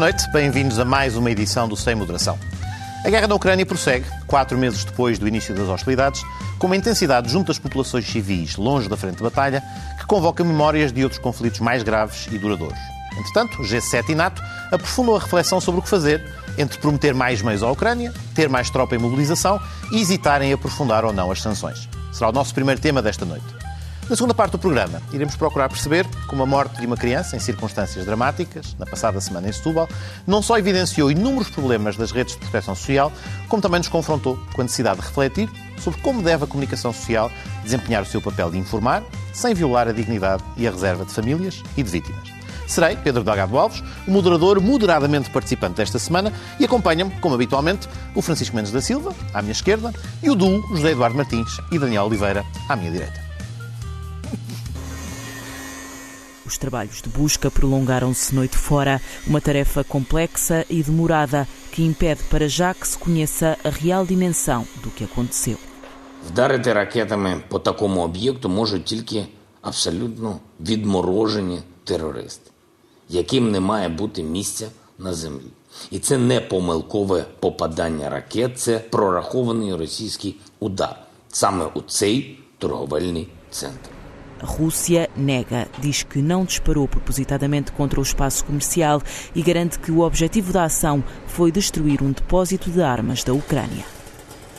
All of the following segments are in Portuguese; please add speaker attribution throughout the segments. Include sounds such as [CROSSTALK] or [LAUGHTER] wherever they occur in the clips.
Speaker 1: Boa noite, bem-vindos a mais uma edição do Sem Moderação. A guerra na Ucrânia prossegue, quatro meses depois do início das hostilidades, com uma intensidade junto às populações civis longe da frente de batalha, que convoca memórias de outros conflitos mais graves e duradouros. Entretanto, o G7 e NATO aprofundam a reflexão sobre o que fazer entre prometer mais meios à Ucrânia, ter mais tropa em mobilização e hesitar em aprofundar ou não as sanções. Será o nosso primeiro tema desta noite. Na segunda parte do programa, iremos procurar perceber como a morte de uma criança em circunstâncias dramáticas, na passada semana em Setúbal, não só evidenciou inúmeros problemas das redes de proteção social, como também nos confrontou com a necessidade de refletir sobre como deve a comunicação social desempenhar o seu papel de informar, sem violar a dignidade e a reserva de famílias e de vítimas. Serei Pedro Delgado Alves, o moderador moderadamente participante desta semana e acompanha-me, como habitualmente, o Francisco Mendes da Silva, à minha esquerda, e o duo José Eduardo Martins e Daniel Oliveira, à minha direita.
Speaker 2: Os trabalhos de busca prolongaram-se noite fora, uma tarefa complexa e demorada que impede para já que se conheça a real dimensão do que aconteceu.
Speaker 3: Вдарити ракетами по такому об'єкту можуть тільки абсолютно відморожені терористи, яким не має бути місця на землі. І це не помилкове попадання ракет, це прорахований російський удар саме у цей торговельний центр.
Speaker 2: Rússia nega, diz que não disparou propositadamente contra o espaço comercial e garante que o objetivo da ação foi destruir um depósito de armas da Ucrânia.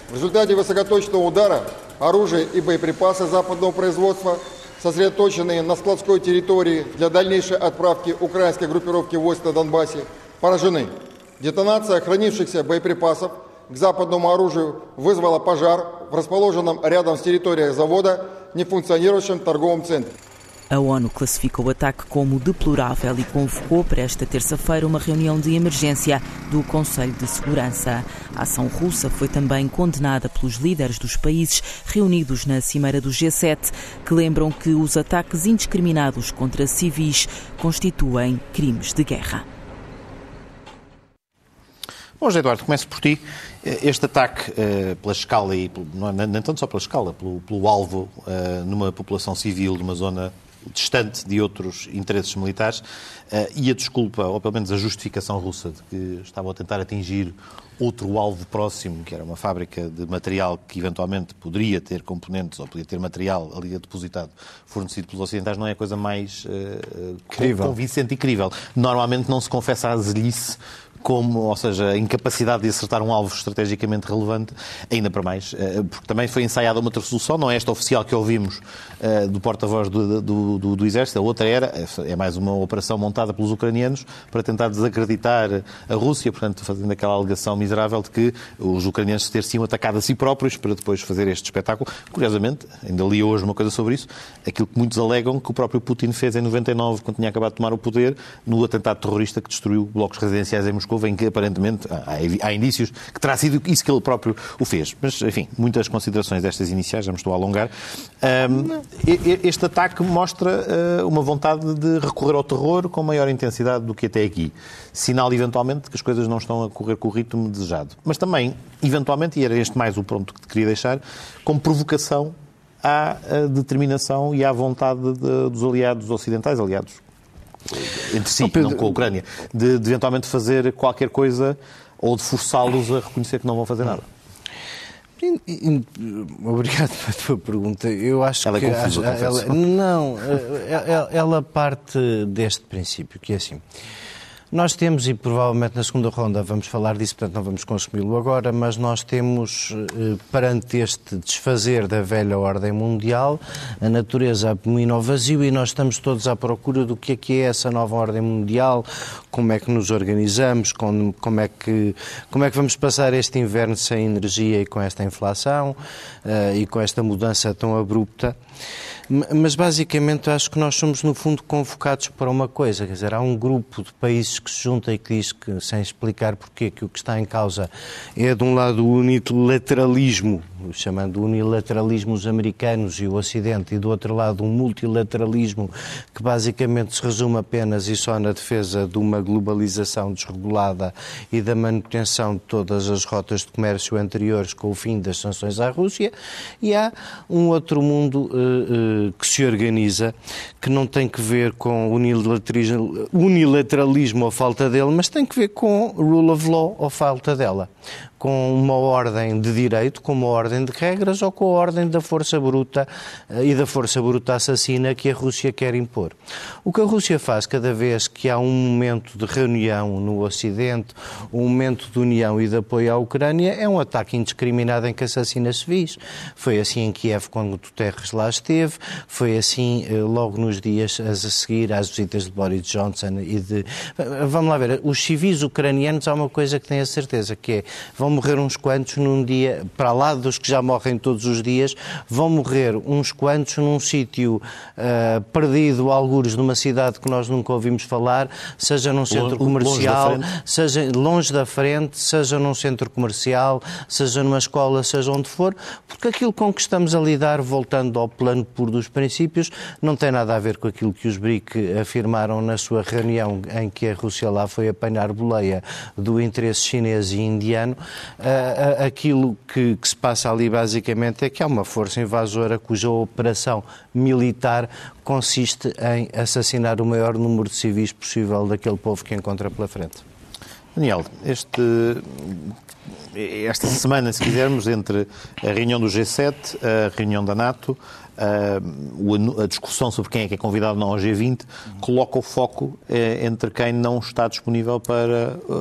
Speaker 4: В результате высокоточного удара оружие и боеприпасы западного производства, сосредоточенные на складской территории для дальнейшей отправки украинской группировки войск на Донбассе, поражены. Детонация хранившихся боеприпасов к западному оружию вызвала пожар в расположенном рядом с территорией завода нефункционирующем торговом центре.
Speaker 2: A ONU classificou o ataque como deplorável e convocou para esta terça-feira uma reunião de emergência do Conselho de Segurança. A ação russa foi também condenada pelos líderes dos países reunidos na Cimeira do G7, que lembram que os ataques indiscriminados contra civis constituem crimes de guerra.
Speaker 1: Bom, José Eduardo, começo por ti. Este ataque, eh, pela escala, e não é nem tanto só pela escala, pelo, pelo alvo eh, numa população civil, numa zona distante de outros interesses militares, eh, e a desculpa, ou pelo menos a justificação russa, de que estavam a tentar atingir outro alvo próximo, que era uma fábrica de material que eventualmente poderia ter componentes ou poderia ter material ali depositado fornecido pelos ocidentais, não é a coisa mais uh, convincente e crível. Normalmente não se confessa a zelhice como, ou seja, a incapacidade de acertar um alvo estrategicamente relevante, ainda para mais, eh, porque também foi ensaiada uma outra solução, não é esta oficial que ouvimos eh, do porta-voz do, do, do, do, Exército, a outra era, é mais uma operação montada pelos ucranianos para tentar desacreditar a Rússia, portanto, fazendo aquela alegação miserável de que os ucranianos se ter-se atacado a si próprios para depois fazer este espetáculo. Curiosamente, ainda li hoje uma coisa sobre isso, aquilo que muitos alegam que o próprio Putin fez em 99, quando tinha acabado de tomar o poder, no atentado terrorista que destruiu blocos residenciais em Moscou Moscou, em que aparentemente há, há, indícios que terá sido isso que ele próprio o fez. Mas, enfim, muitas considerações destas iniciais, já me estou a alongar. Um, este ataque mostra uh, uma vontade de recorrer ao terror com maior intensidade do que até aqui. Sinal, eventualmente, que as coisas não estão a correr com o ritmo desejado. Mas também, eventualmente, e era este mais o ponto que te queria deixar, como provocação à determinação e à vontade de, dos aliados ocidentais, aliados entre si, não, Pedro... não com a Ucrânia, de, de eventualmente fazer qualquer coisa ou de forçá-los a reconhecer que não vão fazer nada.
Speaker 5: Obrigado pela tua pergunta. Eu acho
Speaker 1: ela
Speaker 5: que.
Speaker 1: É confusa,
Speaker 5: ela, não, ela, ela parte deste princípio, que é assim. Nós temos, e provavelmente na segunda ronda vamos falar disso, portanto não vamos consumi-lo agora, mas nós temos, eh, perante este desfazer da velha ordem mundial, a natureza abomina ao vazio e nós estamos todos à procura do que é que é essa nova ordem mundial, como é que nos organizamos, como, como, é, que, como é que vamos passar este inverno sem energia e com esta inflação uh, e com esta mudança tão abrupta. Mas basicamente acho que nós somos, no fundo, convocados para uma coisa. Quer dizer, há um grupo de países que se junta e que diz que, sem explicar porquê, que o que está em causa é, de um lado, o unilateralismo, chamando unilateralismo os americanos e o Ocidente, e do outro lado, um multilateralismo que basicamente se resume apenas e só na defesa de uma globalização desregulada e da manutenção de todas as rotas de comércio anteriores com o fim das sanções à Rússia. E há um outro mundo. Uh, uh, que se organiza, que não tem que ver com unilateralismo, ou falta dele, mas tem que ver com rule of law ou falta dela com uma ordem de direito, com uma ordem de regras ou com a ordem da força bruta eh, e da força bruta assassina que a Rússia quer impor. O que a Rússia faz cada vez que há um momento de reunião no Ocidente, um momento de união e de apoio à Ucrânia, é um ataque indiscriminado em que assassina civis. Foi assim em Kiev quando Guterres lá esteve, foi assim eh, logo nos dias a seguir às visitas de Boris Johnson e de... Vamos lá ver, os civis ucranianos há uma coisa que tenho a certeza, que é vão morrer uns quantos num dia, para lá dos que já morrem todos os dias, vão morrer uns quantos num sítio uh, perdido, algures numa cidade que nós nunca ouvimos falar, seja num centro comercial, longe seja longe da frente, seja num centro comercial, seja numa escola, seja onde for, porque aquilo com que estamos a lidar, voltando ao plano puro dos princípios, não tem nada a ver com aquilo que os BRIC afirmaram na sua reunião em que a Rússia lá foi apanhar boleia do interesse chinês e indiano, uh, aquilo que, que, se passa ali basicamente é que há uma força invasora cuja operação militar consiste em assassinar o maior número de civis possível daquele povo que encontra pela frente.
Speaker 1: Daniel, este, esta semana, se quisermos, entre a reunião do G7, a reunião da NATO, a discussão sobre quem é que é convidado não ao G20 coloca o foco eh, entre quem não está disponível para eh,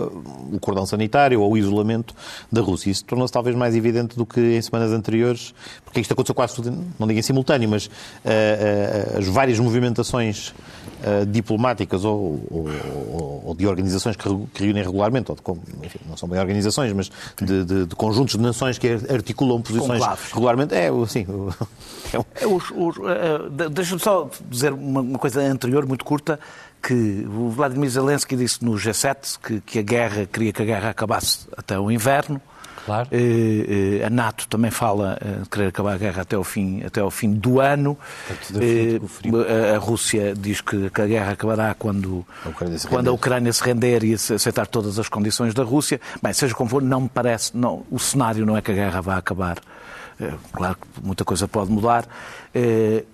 Speaker 1: o cordão sanitário ou o isolamento da Rússia. Isso tornou-se talvez mais evidente do que em semanas anteriores, porque isto aconteceu quase não digo em simultâneo, mas uh, as várias movimentações uh, diplomáticas ou, ou, ou, de organizações que, que reúnem regularmente, ou de, enfim, não são bem organizações, mas de, de, de, conjuntos de nações que articulam posições regularmente, é assim. [LAUGHS]
Speaker 6: É um... É, os, os, uh, Deixa-me só dizer uma, uma coisa anterior, muito curta, que o Vladimir Zelensky disse no G7 que, que a guerra, queria que a guerra acabasse até o inverno,
Speaker 5: Claro.
Speaker 6: Eh, eh, a NATO também fala eh, de querer acabar a guerra até o fim, até o fim do ano. A Rússia diz que, a guerra acabará quando a, quando a Ucrânia se render e aceitar todas as condições da Rússia. Bem, seja como for, não me parece, não, o cenário não é que a guerra vá acabar. Claro que muita coisa pode mudar.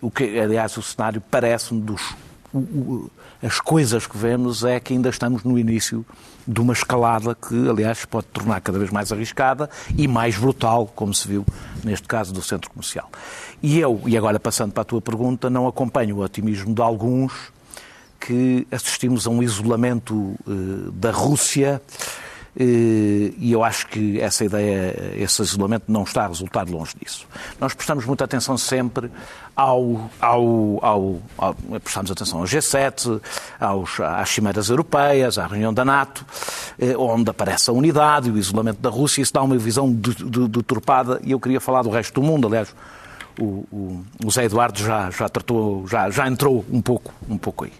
Speaker 6: O que, aliás, o cenário parece-me dos as coisas que vemos é que ainda estamos no início de uma escalada que, aliás, pode tornar cada vez mais arriscada e mais brutal, como se viu neste caso do centro comercial. E eu, e agora passando para a tua pergunta, não acompanho o otimismo de alguns que assistimos a um isolamento uh, da Rússia eh, e eu acho que essa ideia, esse isolamento não está a resultar longe disso. Nós prestamos muita atenção sempre ao, ao, ao, ao prestamos atenção ao G7, aos, às cimeiras europeias, à reunião da NATO, eh, onde aparece a unidade e o isolamento da Rússia, isso dá uma visão deturpada e eu queria falar do resto do mundo, aliás, o, o, o Zé Eduardo já, já tratou, já, já entrou um pouco, um pouco aí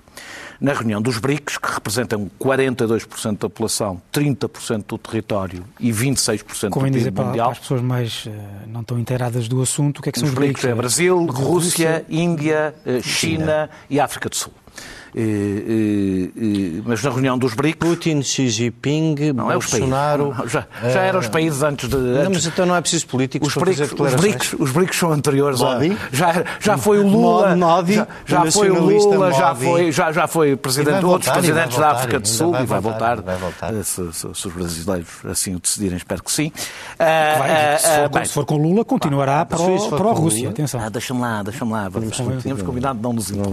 Speaker 6: na reunião dos BRICS, que representam 42% da população, 30% do território e 26%
Speaker 7: Como
Speaker 6: do PIB
Speaker 7: dizer,
Speaker 6: mundial.
Speaker 7: Para, para as pessoas mais uh, não tão inteiradas do assunto, o que é que são os, os BRICS?
Speaker 6: É Brasil, Rússia, Rússia, Índia, uh, China, China e África do Sul. Eh, eh, mas na reunião dos BRICS...
Speaker 5: Putin, Xi Jinping, não, Bolsonaro...
Speaker 6: É já, já eram os países antes de... Antes,
Speaker 5: não, mas então não é preciso políticos
Speaker 6: os BRICS, os BRICS, os BRICS são anteriores a... Já, já foi o Lula...
Speaker 5: Modi,
Speaker 6: já, já foi o Lula, já foi, já, já foi presidente de outros presidentes da África do Sul e vai voltar, vai voltar. Eh, se, se, se, os brasileiros assim o decidirem, espero que sim.
Speaker 7: Vai, se, for, bem, se, for, com Lula, continuará para, a Rússia. Atenção.
Speaker 6: Ah, deixa-me lá, deixa-me lá. Tínhamos combinado de não nos impor.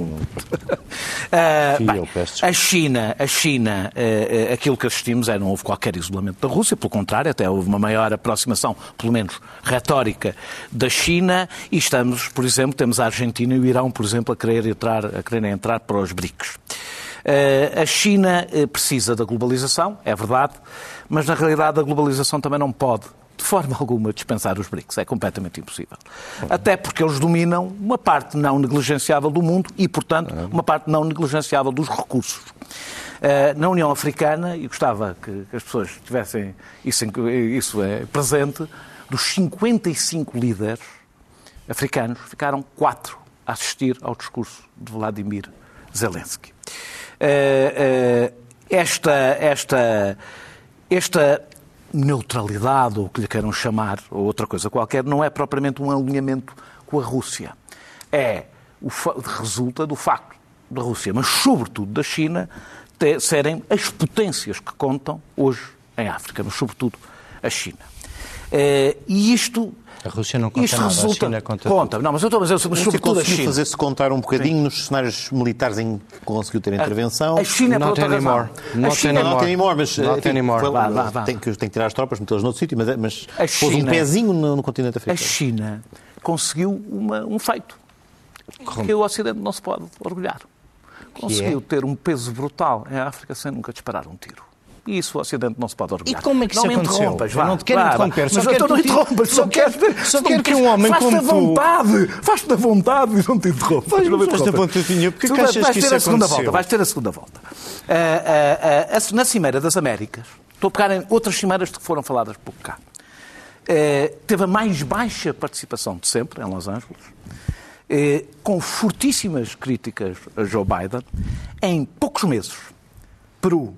Speaker 6: [LAUGHS]
Speaker 5: Uh,
Speaker 6: bem, a China, a China uh, aquilo que assistimos é não houve qualquer isolamento da Rússia, pelo contrário, até houve uma maior aproximação, pelo menos retórica, da China e estamos, por exemplo, temos a Argentina e o Irão, por exemplo, a querer entrar, a querer entrar para os BRICS. Uh, a China precisa da globalização, é verdade, mas na realidade a globalização também não pode de forma [LAUGHS] alguma dispensar os BRICS. É completamente impossível. Até porque eles dominam uma parte não negligenciável do mundo e, portanto, uma parte não negligenciável dos recursos. Uh, na União Africana, e gostava que, que as pessoas tivessem isso, isso é presente, dos 55 líderes africanos, ficaram quatro a assistir ao discurso de Vladimir Zelensky. Uh, uh, esta, esta, esta neutralidade, ou o que lhe queiram chamar, ou outra coisa qualquer, não é propriamente um alinhamento com a Rússia. É, o resulta do facto da Rússia, mas sobretudo da China, serem as potências que contam hoje em África, mas sobretudo a China. Eh, e isto
Speaker 5: a Rússia não conta
Speaker 6: Isto
Speaker 5: nada,
Speaker 6: resulta...
Speaker 5: a China conta
Speaker 6: Conta,
Speaker 5: tudo.
Speaker 6: não, mas eu estou a dizer, mas sobretudo a China.
Speaker 1: fazer-se contar um bocadinho Sim. nos cenários militares em que conseguiu ter intervenção.
Speaker 6: A China é por outra
Speaker 5: anymore.
Speaker 6: razão.
Speaker 5: Not
Speaker 6: a China
Speaker 5: anymore.
Speaker 1: Not anymore, mas
Speaker 5: Not
Speaker 1: enfim,
Speaker 5: anymore.
Speaker 1: Foi,
Speaker 6: vá, vá, vá.
Speaker 1: Tem, que, tem que tirar as tropas, metê-las noutro sítio, mas, mas
Speaker 6: A
Speaker 1: pôs um
Speaker 6: China-
Speaker 1: pezinho no, no continente
Speaker 6: A
Speaker 1: africano.
Speaker 6: China conseguiu uma- um feito que o Ocidente não se pode orgulhar. Conseguiu ter um peso brutal em África sem nunca disparar um tiro. E isso o Ocidente não se pode orgulhar.
Speaker 5: E como é que
Speaker 6: não
Speaker 5: isso
Speaker 6: me
Speaker 5: aconteceu?
Speaker 6: interrompas, vá.
Speaker 5: não te quero
Speaker 6: vá,
Speaker 5: interromper, só quero
Speaker 6: não interrompas,
Speaker 5: só quero- só quero que um homem
Speaker 6: faz-te
Speaker 5: como tu-
Speaker 6: vontade, faz-te a vontade e não te interrompas.
Speaker 5: Faz-te a Vinho, porque
Speaker 6: Tu
Speaker 5: que achas que isso aconteceu?
Speaker 6: vais ter a segunda volta. Ah, ah, ah, na Cimeira das Américas, estou a pegar em outras cimeiras que foram faladas por cá, teve a mais baixa participação de sempre, em Los Angeles, com fortíssimas críticas a Joe Biden, em poucos meses. Peru,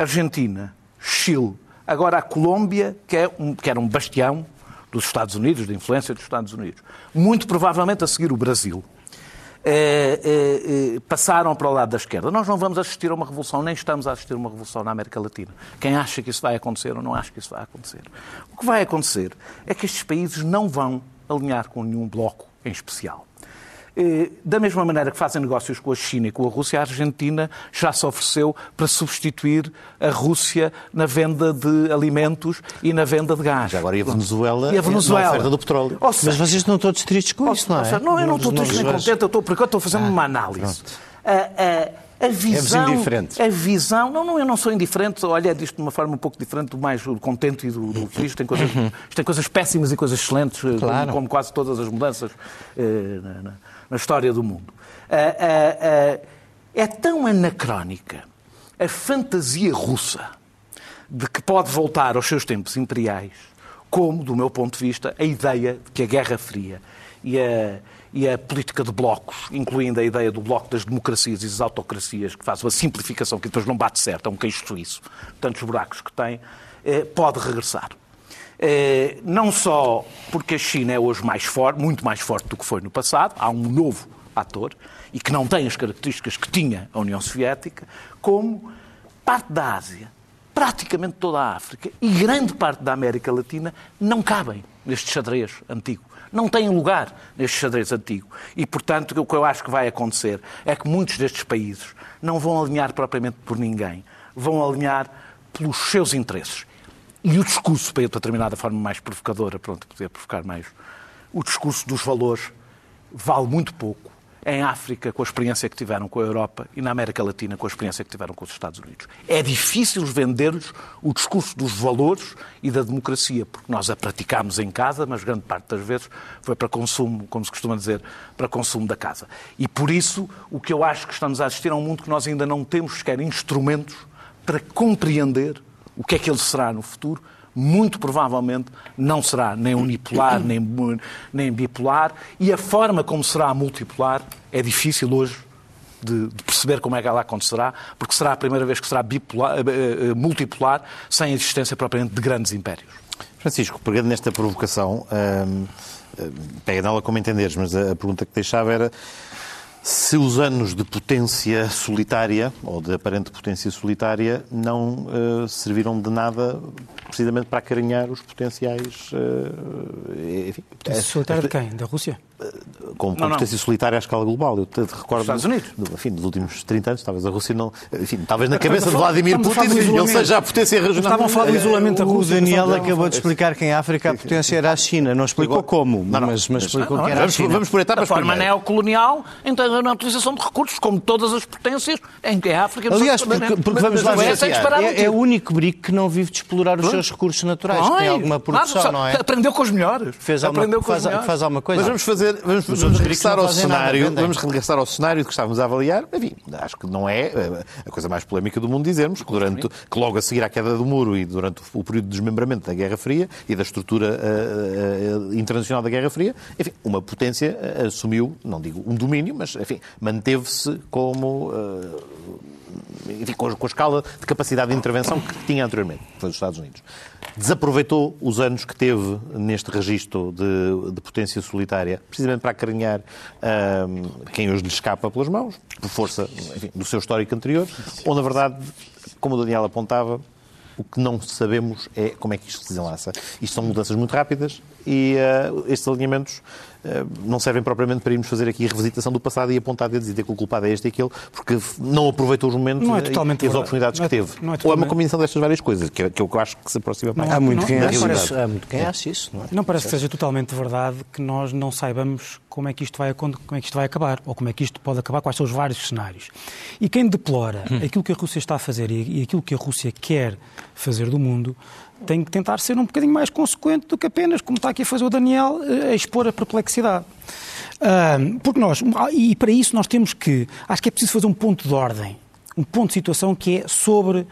Speaker 6: Argentina, Chile, agora a Colômbia, que, é um, que era um bastião dos Estados Unidos, da influência dos Estados Unidos. Muito provavelmente a seguir o Brasil. eh, eh, eh, passaram para o lado da esquerda. Nós não vamos assistir a uma revolução, nem estamos a assistir a uma revolução na América Latina. Quem acha que isso vai acontecer ou não acha que isso vai acontecer. O que vai acontecer é que estes países não vão alinhar com nenhum bloco em especial. Eh, Da mesma maneira que fazem negócios com a China e com a Rússia, a Argentina já se ofereceu para substituir a Rússia na venda de alimentos e na venda de gás.
Speaker 1: Já agora e a Venezuela,
Speaker 6: E a Venezuela.
Speaker 1: na oferta do petróleo.
Speaker 6: Ou
Speaker 5: Mas
Speaker 6: seja,
Speaker 5: vocês estão todos tristes com isso, não é?
Speaker 6: seja, não, eu não estou triste nem
Speaker 5: não-
Speaker 6: contente, eu estou, porque eu estou fazendo uma análise. A, a, a visão,
Speaker 5: indiferente.
Speaker 6: a visão, não, não, eu não sou indiferente, olha disto de uma forma um pouco diferente do mais contente e do, do feliz. Tem coisas, isto tem coisas péssimas e coisas excelentes, eh,
Speaker 5: Claro.
Speaker 6: como, como quase todas as mudanças eh, na, na- história do mundo. Ah, ah, ah, é tão anacrónica a fantasia russa de que pode voltar aos seus tempos imperiais, como, do meu ponto de vista, a ideia de que a Guerra Fria e a, e a política de blocos, incluindo a ideia do bloco das democracias e das autocracias, que faz uma simplificação que depois não bate certo, é um queixo suíço, tantos buracos que tem, eh, pode regressar. Eh, não só porque a China é hoje mais forte, muito mais forte do que foi no passado, há um novo ator e que não tem as características que tinha a União Soviética, como parte da Ásia, praticamente toda a África e grande parte da América Latina não cabem neste xadrez antigo. Não têm lugar neste xadrez antigo. E, portanto, o que eu acho que vai acontecer é que muitos destes países não vão alinhar propriamente por ninguém, vão alinhar pelos seus interesses. E o discurso, para para terminar da forma mais provocadora, pronto, poder provocar mais, o discurso dos valores vale muito pouco em África com a experiência que tiveram com a Europa e na América Latina com a experiência que tiveram com os Estados Unidos. É difícil vender-lhes o discurso dos valores e da democracia, porque nós a praticámos em casa, mas grande parte das vezes foi para consumo, como se costuma dizer, para consumo da casa. E por isso, o que eu acho que estamos a assistir a um mundo que nós ainda não temos sequer instrumentos para compreender o que é que ele será no futuro, muito provavelmente não será nem unipolar, [COUGHS] nem, nem bipolar, e a forma como será multipolar é difícil hoje de, de perceber como é que ela acontecerá, porque será a primeira vez que será bipolar, eh, eh, multipolar sem a existência propriamente de grandes impérios.
Speaker 1: Francisco, pegando nesta provocação, hum, pega nela como entenderes, mas a, a pergunta que deixava era se os anos de potência solitária, ou de aparente potência solitária, não eh, serviram de nada precisamente para acarinhar os potenciais. eh, enfim,
Speaker 7: Potência solitária de quem? Da Rússia?
Speaker 1: Com, com
Speaker 6: Não, não.
Speaker 1: potência solitária à escala global. Eu te, te recordo.
Speaker 6: Estados Unidos.
Speaker 1: do- enfim, dos últimos 30 anos, talvez a Rússia não. Enfim, talvez na cabeça de
Speaker 7: a
Speaker 1: Vladimir
Speaker 7: a
Speaker 1: Putin ele seja a potência regional.
Speaker 7: Estavam a falar do isolamento da
Speaker 5: O
Speaker 7: Rússia.
Speaker 5: Daniel
Speaker 7: não
Speaker 5: acabou de explicar que em África a potência era a China. Não explicou como,
Speaker 1: Não, não.
Speaker 5: mas, mas explicou
Speaker 6: Não,
Speaker 5: que era a
Speaker 1: Vamos,
Speaker 5: China.
Speaker 1: vamos por etapas
Speaker 6: forma
Speaker 1: primeiro.
Speaker 6: neocolonial, então, na utilização de recursos, como todas as potências em que a África...
Speaker 5: Aliás, porque, porque vamos lá
Speaker 6: Mas
Speaker 5: ver,
Speaker 6: é
Speaker 5: é, é o único brico que não vive de explorar os seus recursos naturais, tem alguma produção, não é?
Speaker 6: Aprendeu com os melhores.
Speaker 5: Fez alguma,
Speaker 6: Aprendeu com
Speaker 5: faz,
Speaker 6: os melhores.
Speaker 5: faz alguma coisa.
Speaker 1: Mas vamos fazer, vamos,
Speaker 5: Os
Speaker 1: vamos regressar ao
Speaker 5: nada,
Speaker 1: cenário,
Speaker 5: vendem.
Speaker 1: vamos regressar ao cenário que estávamos a avaliar. Enfim, acho que não é eh, a coisa mais polémica do mundo dizermos que durante, que logo a seguir à queda do muro e durante o período de desmembramento da Guerra Fria e da estrutura eh, eh, internacional da Guerra Fria, enfim, uma potência assumiu, não digo um domínio, mas enfim, manteve-se como eh, enfim, com, a escala de capacidade de intervenção que tinha anteriormente, foi os Estados Unidos. Desaproveitou os anos que teve neste registro de, de potência solitária, precisamente para acarinhar quem hoje lhe escapa pelas mãos, por força enfim, do seu histórico anterior, ou, na verdade, como o Daniel apontava, o que não sabemos é como é que isto se desenlaça. Isto são mudanças muito rápidas e uh, estes alinhamentos não servem propriamente para irmos fazer aqui a revisitação do passado e apontar dedos e dizer que o culpado é este e aquele, porque não aproveitou os momentos
Speaker 7: é
Speaker 1: e, as oportunidades é, que teve. É totalmente... Ou é uma combinação destas várias coisas, que, é, que eu acho que se aproxima mais.
Speaker 5: Há muito quem acha isso. Há muito quem acha isso.
Speaker 7: Não, é? não parece que seja totalmente verdade que nós não saibamos como é que isto vai, como é que isto vai acabar, ou como é que isto pode acabar, quais são os vários cenários. E quem deplora hum. aquilo que a Rússia está a fazer e aquilo que a Rússia quer fazer do mundo, tem que tentar ser um bocadinho mais consequente do que apenas, como está aqui a fazer o Daniel, a expor a perplexidade. porque nós, e para isso nós temos que, acho que é preciso fazer um ponto de ordem, um ponto de situação que é sobre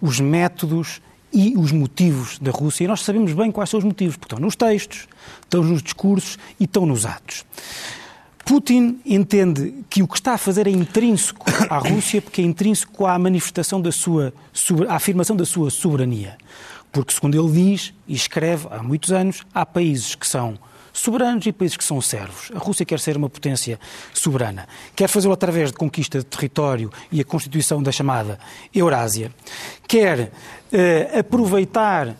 Speaker 7: os métodos e os motivos da Rússia, e nós sabemos bem quais são os motivos, porque estão nos textos, estão nos discursos e estão nos atos. Putin entende que o que está a fazer é intrínseco à Rússia, porque é intrínseco à manifestação da sua, à afirmação da sua soberania. Porque, segundo ele diz e escreve há muitos anos, há países que são soberanos e países que são servos. A Rússia quer ser uma potência soberana. Quer fazê-lo através de conquista de território e a constituição da chamada Eurásia. Quer uh, aproveitar uh,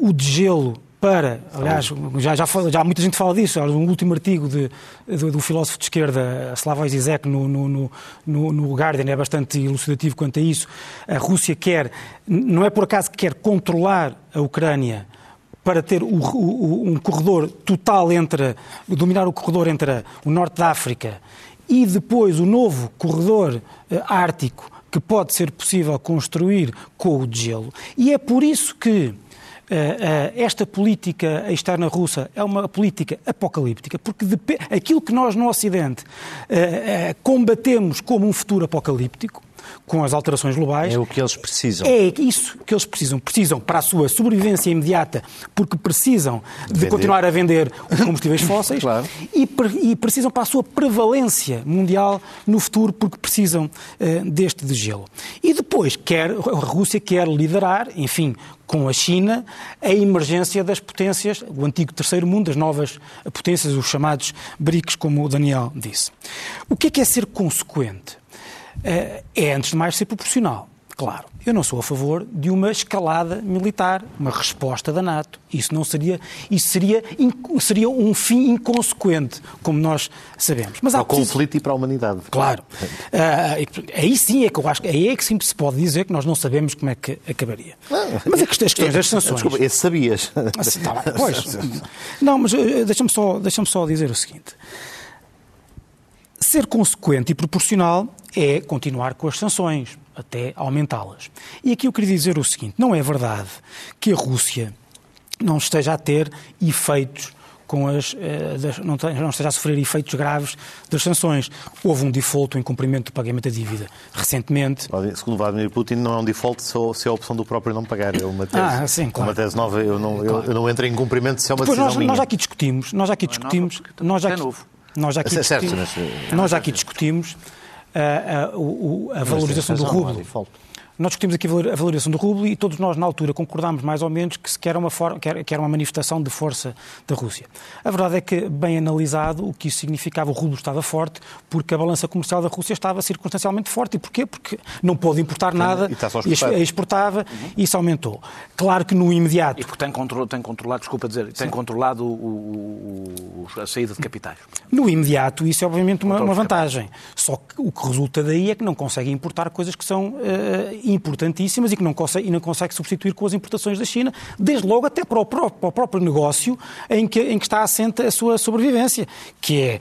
Speaker 7: o degelo para, aliás, já, já, já muita gente fala disso, um último artigo de, de, do filósofo de esquerda Slavoj Zizek no, no, no, no Guardian é bastante elucidativo quanto a isso. A Rússia quer, não é por acaso que quer controlar a Ucrânia para ter o, o, um corredor total entre, dominar o corredor entre o norte da África e depois o novo corredor uh, ártico que pode ser possível construir com o gelo. E é por isso que eh, eh, esta política externa russa é uma política apocalíptica, porque aquilo que nós no Ocidente eh, combatemos como um futuro apocalíptico, com as alterações globais.
Speaker 5: É o que eles precisam.
Speaker 7: É isso que eles precisam. Precisam para a sua sobrevivência imediata, porque precisam de vender. continuar a vender os [LAUGHS] combustíveis fósseis claro. e, e, precisam para a sua prevalência mundial no futuro, porque precisam uh, deste de gelo. E depois, quer, a Rússia quer liderar, enfim, com a China, a emergência das potências, o antigo terceiro mundo, as novas potências, os chamados BRICS, como o Daniel disse. O que é que é ser consequente? Eh, é, antes de mais, ser proporcional. Claro, eu não sou a favor de uma escalada militar, uma resposta da NATO. Isso não seria, isso seria, seria um fim inconsequente, como nós sabemos.
Speaker 1: Mas para o preciso... conflito e para a humanidade.
Speaker 7: Claro. Uh, aí sim é que eu acho aí é que sim se pode dizer que nós não sabemos como é que acabaria. Mas a questão, as questões das sanções.
Speaker 1: Desculpa, esse sabias.
Speaker 7: Assim, tá bem, pois. [LAUGHS] Não, mas deixa-me só, deixa só dizer o seguinte. Ser consequente e proporcional é continuar com as sanções, até aumentá-las. E aqui eu queria dizer o seguinte: não é verdade que a Rússia não esteja a ter efeitos com as, eh, não, esteja a sofrer efeitos graves das sanções. Houve um default, um incumprimento do pagamento da dívida recentemente.
Speaker 1: Segundo Vladimir Putin, não é um default se é a opção do próprio não pagar. É uma tese,
Speaker 7: ah, sim, claro.
Speaker 1: uma tese nova. Eu não, claro. eu, eu, não entro em cumprimento se é uma Depois decisão
Speaker 7: nós,
Speaker 1: minha.
Speaker 7: Nós já aqui discutimos, nós já aqui discutimos, nós já aqui, nós já aqui é discutimos, nós já aqui discutimos a, a, a valorização do rublo. Nós discutimos aqui a valorização do rublo e todos nós, na altura, concordámos mais ou menos que, era uma, forma, que, era, uma manifestação de força da Rússia. A verdade é que, bem analisado, o que isso significava, o rublo estava forte porque a balança comercial da Rússia estava circunstancialmente forte. E porquê? Porque não pôde importar nada e, exportava uhum. e isso aumentou. Claro que no imediato...
Speaker 6: E porque tem, control, tem controlado, desculpa dizer, tem Sim. controlado o, o, a saída de capitais.
Speaker 7: No imediato, isso é obviamente uma, uma vantagem. Só que o que resulta daí é que não consegue importar coisas que são uh, importantíssimas e que não consegue, e não consegue substituir com as importações da China, desde logo até para o próprio, para o próprio negócio em que, em que está assente a sua sobrevivência, que é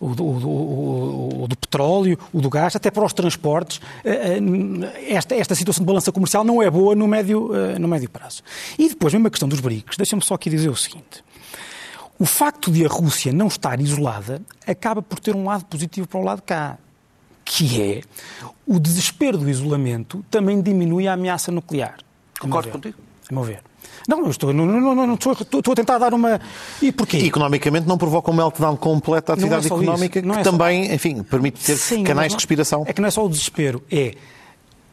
Speaker 7: uh, o, do, o, o, do petróleo, o do gás, até para os transportes. Uh, esta, esta situação de balança comercial não é boa no médio, no médio prazo. E depois, mesmo a questão dos BRICS, deixa-me só aqui dizer o seguinte. O facto de a Rússia não estar isolada acaba por ter um lado positivo para o lado cá que é o desespero do isolamento também diminui a ameaça nuclear.
Speaker 6: Concordo contigo.
Speaker 7: a meu ver. Não, não estou, não, não, não, estou, estou, a tentar dar uma. E porquê?
Speaker 1: E, economicamente não provoca um meltdown completo da atividade é económica, que é também, só... enfim, permite ter Sim, canais de respiração.
Speaker 7: É que não é só o desespero, é.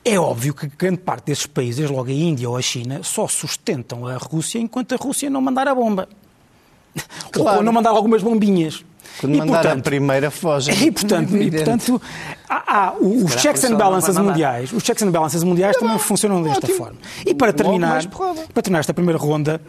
Speaker 7: É óbvio que grande parte desses países, logo a Índia ou a China, só sustentam a Rússia enquanto a Rússia não mandar a bomba. [LAUGHS] Claro. Ou não mandar algumas bombinhas.
Speaker 5: Quando e, mandar portanto, a primeira foge. [LAUGHS]
Speaker 7: E, portanto, e, portanto há, há os checks and balances mundiais, os checks and balances mundiais é também funcionam desta forma. E para terminar, para terminar esta primeira ronda,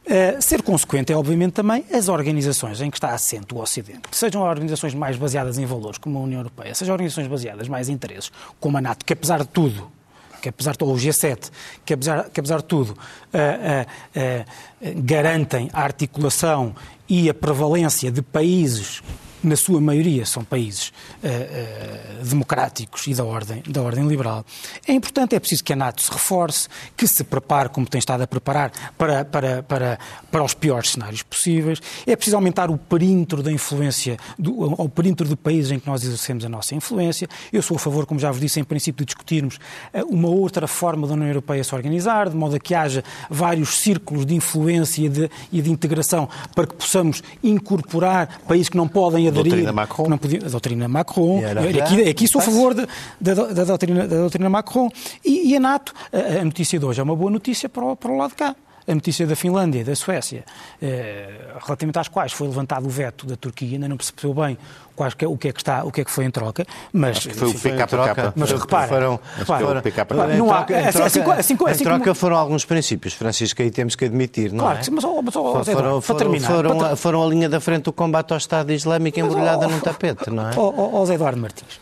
Speaker 7: Uh, ser consequente é, obviamente, também as organizações em que está assente o Ocidente. Que sejam organizações mais baseadas em valores, como a União Europeia, sejam organizações baseadas mais em interesses, como a NATO, que apesar de tudo, que apesar de todo o G7, que apesar, que apesar de tudo uh, uh, garantem a articulação e a prevalência de países na sua maioria são países uh, uh, democráticos e da ordem, da ordem liberal. É importante, é preciso que a NATO se reforce, que se prepare, como tem estado a preparar, para, para, para, para os piores cenários possíveis. É preciso aumentar o perímetro da influência, do, o perímetro de países em que nós exercemos a nossa influência. Eu sou a favor, como já vos disse, em princípio, de discutirmos uh, uma outra forma da União Europeia se organizar, de modo a que haja vários círculos de influência e de, e de integração para que possamos incorporar países que não podem
Speaker 1: aderir. Doutrina Macron.
Speaker 7: Não podia, a doutrina Macron. Aqui, aqui sou a favor de, da, da, doutrina, da doutrina Macron. E, e a NATO, a, a, notícia de hoje é uma boa notícia para o, para o lado de cá a notícia da Finlândia e da Suécia, eh, relativamente às quais foi levantado o veto da Turquia, ainda não percebeu bem quais, o, que é que está, o que é que foi em troca, mas...
Speaker 1: Acho que foi o PKK.
Speaker 7: Mas repara, foram,
Speaker 5: repara, repara, não há, em troca, assim, assim, assim, em troca foram alguns princípios, Francisco, aí temos que admitir, não
Speaker 7: claro,
Speaker 5: é?
Speaker 7: Sim, mas, mas oh,
Speaker 5: foram,
Speaker 7: para terminar...
Speaker 5: Foram, para... foram a linha da frente do combate ao Estado Islâmico embrulhada num tapete, não é? Ó
Speaker 7: Zé Eduardo Martins,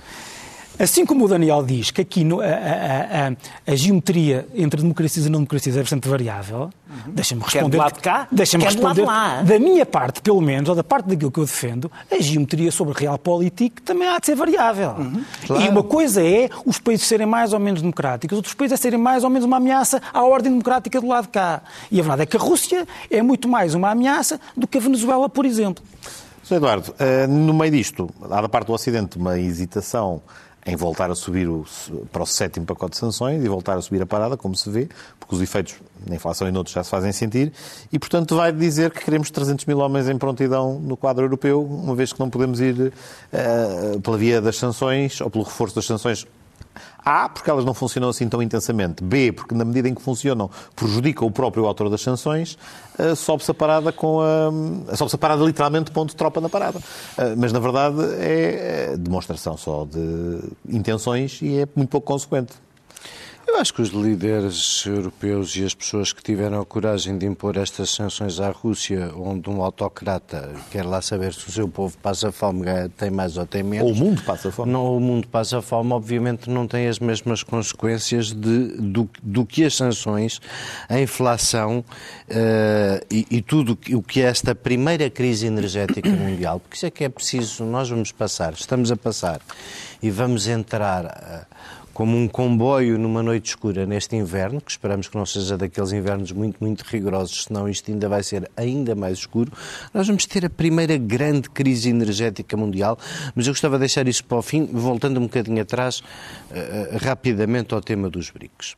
Speaker 7: Assim como o Daniel diz que aqui no, a, a, a, a, geometria entre democracias e não democracias é bastante variável, uhum. deixa-me responder.
Speaker 6: Quer do lado de cá?
Speaker 7: Deixa-me responder. lá. Da minha parte, pelo menos, ou da parte daquilo que eu defendo, a geometria sobre realpolitik também há de ser variável. Uhum. Claro. E uma coisa é os países serem mais ou menos democráticos, outros países é serem mais ou menos uma ameaça à ordem democrática do lado de cá. E a verdade é que a Rússia é muito mais uma ameaça do que a Venezuela, por exemplo.
Speaker 1: Sr. Eduardo, eh, no meio disto, há da parte do Ocidente uma hesitação em voltar a subir o, para o sétimo pacote de sanções e voltar a subir a parada, como se vê, porque os efeitos na inflação e noutros já se fazem sentir, e, portanto, vai dizer que queremos 300 mil homens em prontidão no quadro europeu, uma vez que não podemos ir uh, pela via das sanções ou pelo reforço das sanções a, porque elas não funcionam assim tão intensamente. B, porque na medida em que funcionam, prejudicam o próprio autor das sanções, uh, sobe-se a parada com a. Uh, sobe-se a parada literalmente ponto de tropa na parada. Uh, mas na verdade é demonstração só de intenções e é muito pouco consequente.
Speaker 5: Eu acho que os líderes europeus e as pessoas que tiveram a coragem de impor estas sanções à Rússia, onde um autocrata quer lá saber se o seu povo passa fome, tem mais ou tem menos.
Speaker 1: Ou o mundo passa fome.
Speaker 5: Não, o mundo passa fome, obviamente, não tem as mesmas consequências de, do, do que as sanções, a inflação uh, e, e, tudo o que é esta primeira crise energética [COUGHS] mundial. Porque isso é que é preciso, nós vamos passar, estamos a passar e vamos entrar. Como um comboio numa noite escura neste inverno, que esperamos que não seja daqueles invernos muito, muito rigorosos, senão isto ainda vai ser ainda mais escuro, nós vamos ter a primeira grande crise energética mundial, mas eu gostava de deixar isso para o fim, voltando um bocadinho atrás, uh, rapidamente ao tema dos BRICS.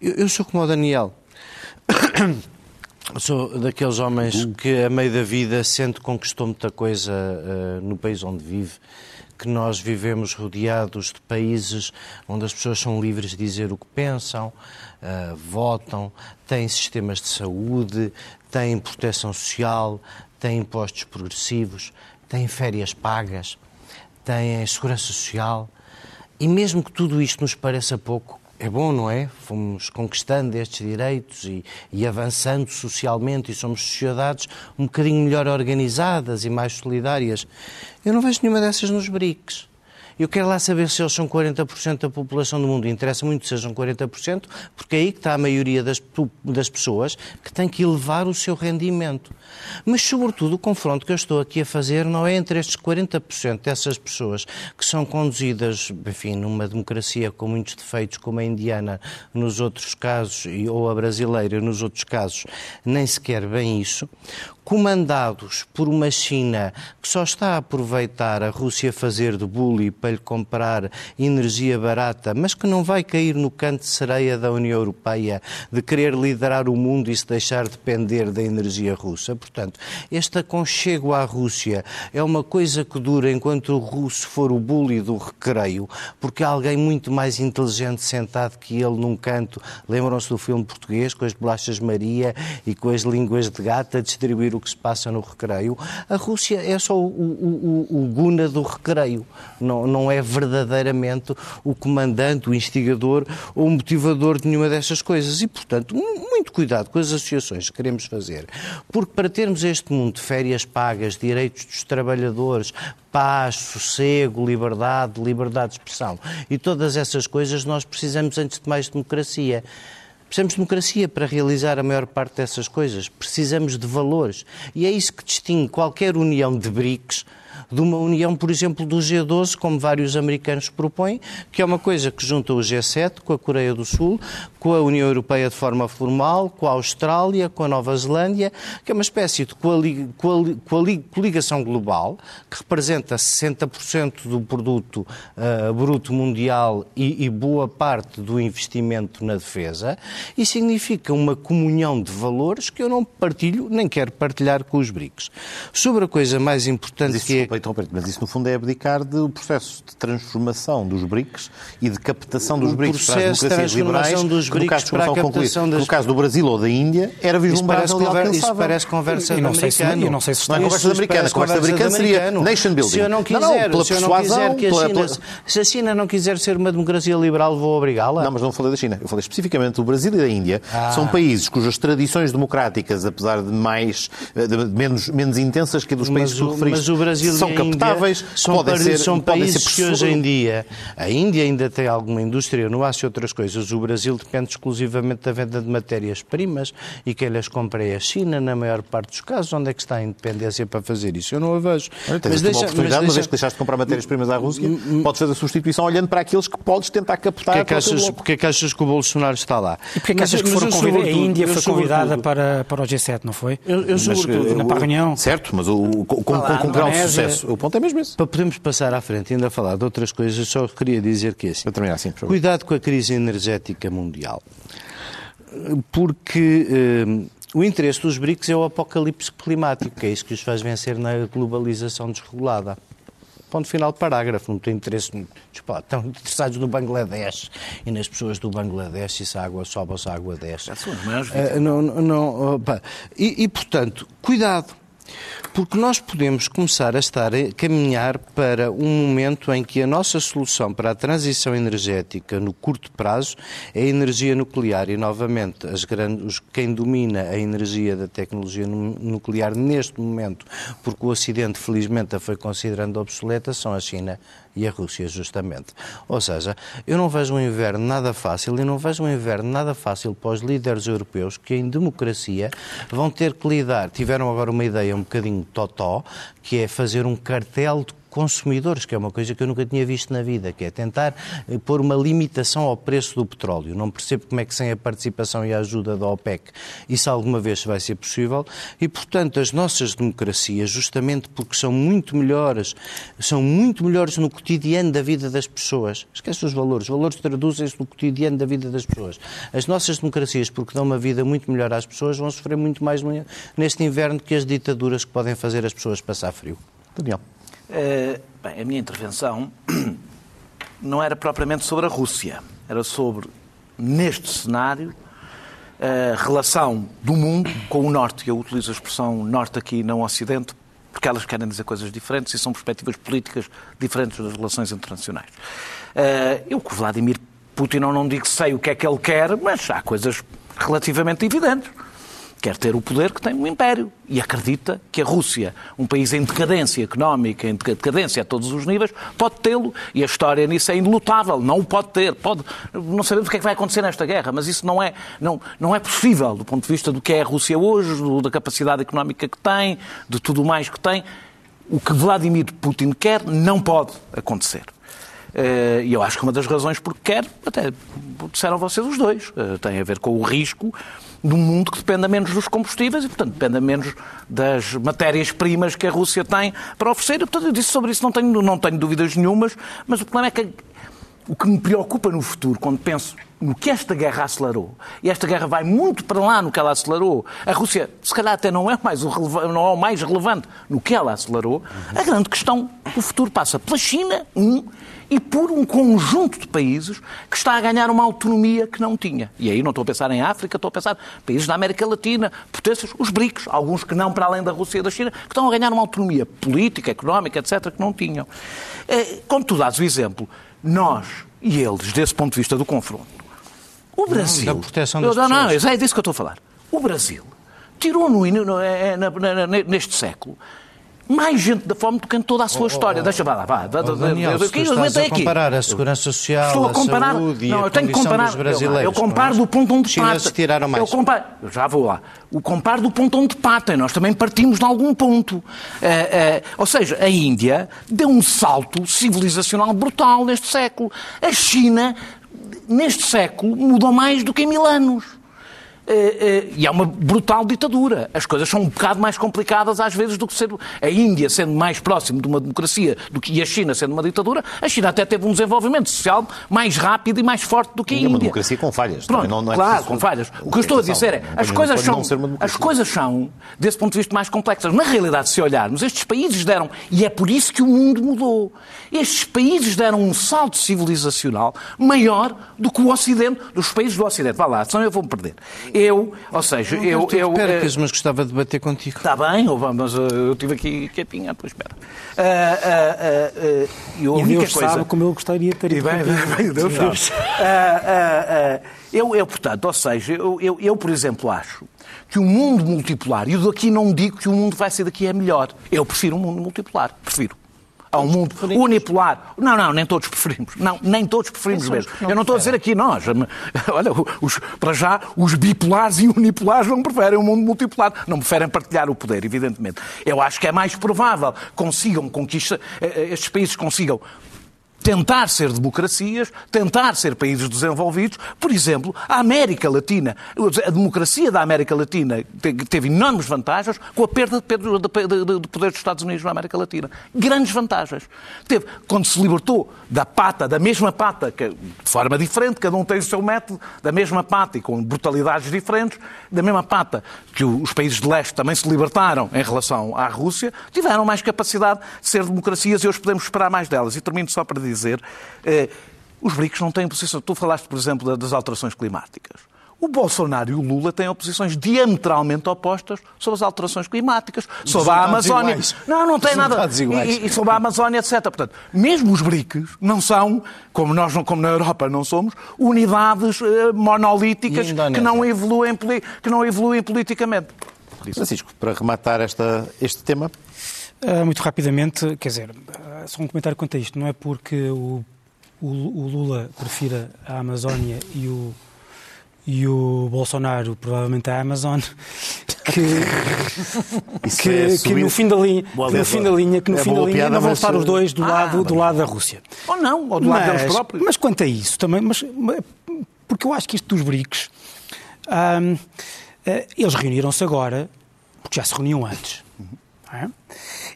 Speaker 5: Eu, eu sou como o Daniel. [COUGHS] Sou daqueles homens que, a meio da vida, sente que conquistou muita coisa uh, no país onde vive que nós vivemos rodeados de países onde as pessoas são livres de dizer o que pensam, uh, votam, têm sistemas de saúde, têm proteção social, têm impostos progressivos, têm férias pagas, têm segurança social. E mesmo que tudo isto nos pareça pouco, é bom, não é? Fomos conquistando estes direitos e, e, avançando socialmente e somos sociedades um bocadinho melhor organizadas e mais solidárias. Eu não vejo nenhuma dessas nos BRICS. Eu quero lá saber se eles são 40% da população do mundo. Interessa muito sejam 40%, porque é aí que está a maioria das, das pessoas que tem que elevar o seu rendimento. Mas, sobretudo, o confronto que eu estou aqui a fazer não é entre estes 40% dessas pessoas que são conduzidas, enfim, numa democracia com muitos defeitos, como a indiana nos outros casos, ou a brasileira nos outros casos, nem sequer bem isso, comandados por uma China que só está a aproveitar a Rússia fazer de bully para lhe comprar energia barata, mas que não vai cair no canto de sereia da União Europeia de querer liderar o mundo e se deixar depender da energia russa. Portanto, este aconchego à Rússia é uma coisa que dura enquanto o russo for o bully do recreio, porque há alguém muito mais inteligente sentado que ele num canto. Lembram-se do filme português com as bolachas Maria e com as línguas de gato a distribuir o que se passa no recreio? A Rússia é só o, o, o, o guna do recreio, não, não é verdadeiramente o comandante, o instigador ou o motivador de nenhuma destas coisas. E, portanto, muito cuidado com as associações que queremos fazer, porque para termos este mundo de férias pagas, direitos dos trabalhadores, paz, sossego, liberdade, liberdade de expressão e todas essas coisas, nós precisamos, antes de mais, de democracia. Precisamos de democracia para realizar a maior parte dessas coisas. Precisamos de valores. E é isso que distingue qualquer união de BRICS de uma união, por exemplo, do G12, como vários americanos propõem, que é uma coisa que junta o G7 com a Coreia do Sul, com a União Europeia de forma formal, com a Austrália, com a Nova Zelândia, que é uma espécie de coligação global que representa 60% do produto uh, bruto mundial e, e boa parte do investimento na defesa e significa uma comunhão de valores que eu não partilho nem quero partilhar com os BRICS. Sobre a coisa mais importante que é
Speaker 1: interromper mas isso no fundo é abdicar do processo de transformação dos BRICS e de captação dos BRICS para as democracias liberais, dos BRICS no caso, para a captação das... no caso do Brasil ou da Índia, era vislumbrável
Speaker 5: isso parece, isso parece conversa de americano.
Speaker 1: não sei se não é conversa americana, conversa americana seria nation building. Se eu não quiser, não, não, pela se eu não quiser que a China, pela...
Speaker 5: se a China não quiser ser uma democracia liberal, vou obrigá-la?
Speaker 1: Não, mas não falei da China. Eu falei especificamente do Brasil e da Índia. Ah. São países cujas tradições democráticas, apesar de mais de menos, menos intensas que a dos países mas, que tu
Speaker 5: Mas o Brasil são captáveis, são, podem ser, são países ser... que hoje em dia, a Índia ainda tem alguma indústria no aço e outras coisas, o Brasil depende exclusivamente da venda de matérias-primas e quem lhes compra é a China, na maior parte dos casos, onde é que está a independência para fazer isso? Eu não a vejo.
Speaker 1: Olha, tens mas deixa, uma oportunidade, mas deixa... uma vez que deixaste de comprar matérias-primas à Rússia, podes fazer a substituição olhando para aqueles que podes tentar captar.
Speaker 5: Porquê é que achas, porque é que achas que o Bolsonaro está lá?
Speaker 7: E porquê é que achas que foram convidados? A Índia foi convidada para, para o G7, não foi?
Speaker 5: Eu, eu sobretudo.
Speaker 7: Na para a reunião.
Speaker 1: Certo, mas o, com, com, com grau de sucesso. O ponto é mesmo esse.
Speaker 5: Para podermos passar à frente e ainda falar de outras coisas, só queria dizer que é assim.
Speaker 1: Eu também assim,
Speaker 5: por Cuidado com a crise energética mundial. Porque eh, o interesse dos BRICS é o apocalipse climático, que é isso que os faz vencer na globalização desregulada. Ponto final de parágrafo. Não tem interesse. Tipo, estão interessados no Bangladesh e nas pessoas do Bangladesh e se a água sobe ou se a água desce. Já
Speaker 6: são as maiores uh,
Speaker 5: não, não, e, e, portanto, cuidado porque nós podemos começar a estar a caminhar para um momento em que a nossa solução para a transição energética no curto prazo é a energia nuclear. E, novamente, as grandes, quem domina a energia da tecnologia nuclear neste momento, porque o Ocidente felizmente a foi considerando obsoleta, são a China e a Rússia, justamente. Ou seja, eu não vejo um inverno nada fácil e não vejo um inverno nada fácil para os líderes europeus que, em democracia, vão ter que lidar. Tiveram agora uma ideia um bocadinho totó, que é fazer um cartel de consumidores, que é uma coisa que eu nunca tinha visto na vida, que é tentar eh, pôr uma limitação ao preço do petróleo. Não percebo como é que sem a participação e a ajuda da OPEC isso alguma vez vai ser possível. E, portanto, as nossas democracias, justamente porque são muito melhores, são muito melhores no cotidiano da vida das pessoas. Esquece os valores. Os valores traduzem-se no cotidiano da vida das pessoas. As nossas democracias, porque dão uma vida muito melhor às pessoas, vão sofrer muito mais neste inverno que as ditaduras que podem fazer as pessoas passar frio.
Speaker 1: Daniel.
Speaker 6: Uh, bem, a minha intervenção [CLEARS THROAT] não era propriamente sobre a Rússia, era sobre, neste cenário, a relação do mundo com o Norte. Eu utilizo a expressão Norte aqui, não Ocidente, porque elas querem dizer coisas diferentes e são perspectivas políticas diferentes das relações internacionais. Uh, eu com Vladimir Putin eu não digo sei o que é que ele quer, mas há coisas relativamente evidentes quer ter o poder que tem um império e acredita que a Rússia, um país em decadência económica, em decadência a todos os níveis, pode tê-lo. E a história nisso é ilutável, não o pode ter. Pode... Não sabemos o que é que vai acontecer nesta guerra, mas isso não é, não, não é possível do ponto de vista do que é a Rússia hoje, do, da capacidade económica que tem, de tudo mais que tem. O que Vladimir Putin quer não pode acontecer. Eh, e eu acho que uma das razões porque quer, até disseram vocês os dois, eh, tem a ver com o risco num mundo que dependa menos dos combustíveis e, portanto, dependa menos das matérias-primas que a Rússia tem para oferecer. E, portanto, eu disse sobre isso, não tenho, não tenho dúvidas nenhumas, mas o problema é que o que me preocupa no futuro, quando penso no que esta guerra acelerou, e esta guerra vai muito para lá no que ela acelerou, a Rússia, se calhar, até não é, mais o, não é o mais relevante no que ela acelerou, a grande questão do futuro passa pela China, um, e por um conjunto de países que está a ganhar uma autonomia que não tinha. E aí não estou a pensar em África, estou a pensar em países da América Latina, potências, os BRICS, alguns que não para além da Rússia e da China, que estão a ganhar uma autonomia política, económica, etc., que não tinham. Eh, como tu dás o exemplo, nós e eles, desse ponto de vista do confronto, o Brasil.
Speaker 5: Da proteção das
Speaker 6: não, não, é disso que eu estou a falar. O Brasil tirou no, no, é, na, na, neste século mais gente da fome do que em toda a sua oh, história. Oh, Deixa-me lá, vá.
Speaker 5: Oh, Daniel, se tu estás a comparar a segurança social, Estou a, comparar, a saúde não, eu tenho que comparar, brasileiros.
Speaker 6: Eu, eu comparo do ponto onde
Speaker 5: partem. tiraram mais.
Speaker 6: Eu comparo, já vou lá. O comparo do ponto onde partem. Nós também partimos de algum ponto. Uh, uh, ou seja, a Índia deu um salto civilizacional brutal neste século. A China, neste século, mudou mais do que em mil anos. Eh, eh, e é uma brutal ditadura. As coisas são um bocado mais complicadas às vezes do que ser a Índia sendo mais próximo de uma democracia do que a China sendo uma ditadura. A China até teve um desenvolvimento social mais rápido e mais forte do que a Índia. É
Speaker 1: uma democracia com falhas.
Speaker 6: Pronto, não, não é claro, com falhas. O que eu estou a dizer é, as coisas são, as coisas são, desse ponto de vista, mais complexas. Na realidade, se olharmos, estes países deram, e é por isso que o mundo mudou, estes países deram um salto civilizacional maior do que o Ocidente, dos países do Ocidente. Vá lá, senão eu vou-me perder. Eu, ou seja, eu... eu
Speaker 5: percas, mas gostava de debater contigo.
Speaker 6: Está bem, mas eu estive aqui quietinha, depois espera. Uh, uh, uh,
Speaker 7: e a única Deus coisa... sabe como eu gostaria de ter ido.
Speaker 6: Bem, bem, Deus sabe. eu, eu, portanto, ou seja, eu, eu, eu, por exemplo, acho que o mundo multipolar, e eu daqui não digo que o mundo vai ser daqui é melhor, eu prefiro um mundo multipolar, prefiro a um mundo unipolar. Não, não, nem todos preferimos. Não, nem todos preferimos mesmo. Eu não estou a dizer aqui nós. [LAUGHS] Olha, os, para já, os bipolares e unipolares não preferem o um mundo multipolar. Não preferem partilhar o poder, evidentemente. Eu acho que é mais provável consigam conquistar, eh, eh, estes países consigam tentar ser democracias, tentar ser países desenvolvidos. Por exemplo, a América Latina, a democracia da América Latina teve enormes vantagens com a perda de poder dos Estados Unidos na América Latina. Grandes vantagens. Teve, quando se libertou da pata, da mesma pata, que, de forma diferente, cada um tem o seu método, da mesma pata e com brutalidades diferentes, da mesma pata que os países de leste também se libertaram em relação à Rússia, tiveram mais capacidade de ser democracias e hoje podemos esperar mais delas. E termino só para dizer dizer, eh, os BRICS não têm posição. Tu falaste, por exemplo, das alterações climáticas. O Bolsonaro e o Lula têm oposições diametralmente opostas sobre as alterações climáticas, sobre a Amazónia. Iguais. Não, não tem nada. E, e, sobre a Amazónia, etc. Portanto, mesmo os BRICS não são, como nós, como na Europa não somos, unidades uh, monolíticas que não, evoluem, que não evoluem politicamente.
Speaker 1: Francisco, para rematar esta, este tema.
Speaker 7: Uh, muito rapidamente, quer dizer, só um comentário quanto a isto. Não é porque o, o, o Lula prefira a Amazónia e o, e o Bolsonaro provavelmente a Amazon [LAUGHS] que, que, é que, no fim da linha que no fim da linha que no é fim da linha não vão estar os dois do ah, lado do lado da Rússia
Speaker 6: ou não ou do mas, lado deles próprios
Speaker 7: mas quanto a isso também mas porque eu acho que isto dos BRICS hum, eles reuniram-se agora porque já se reuniam antes é?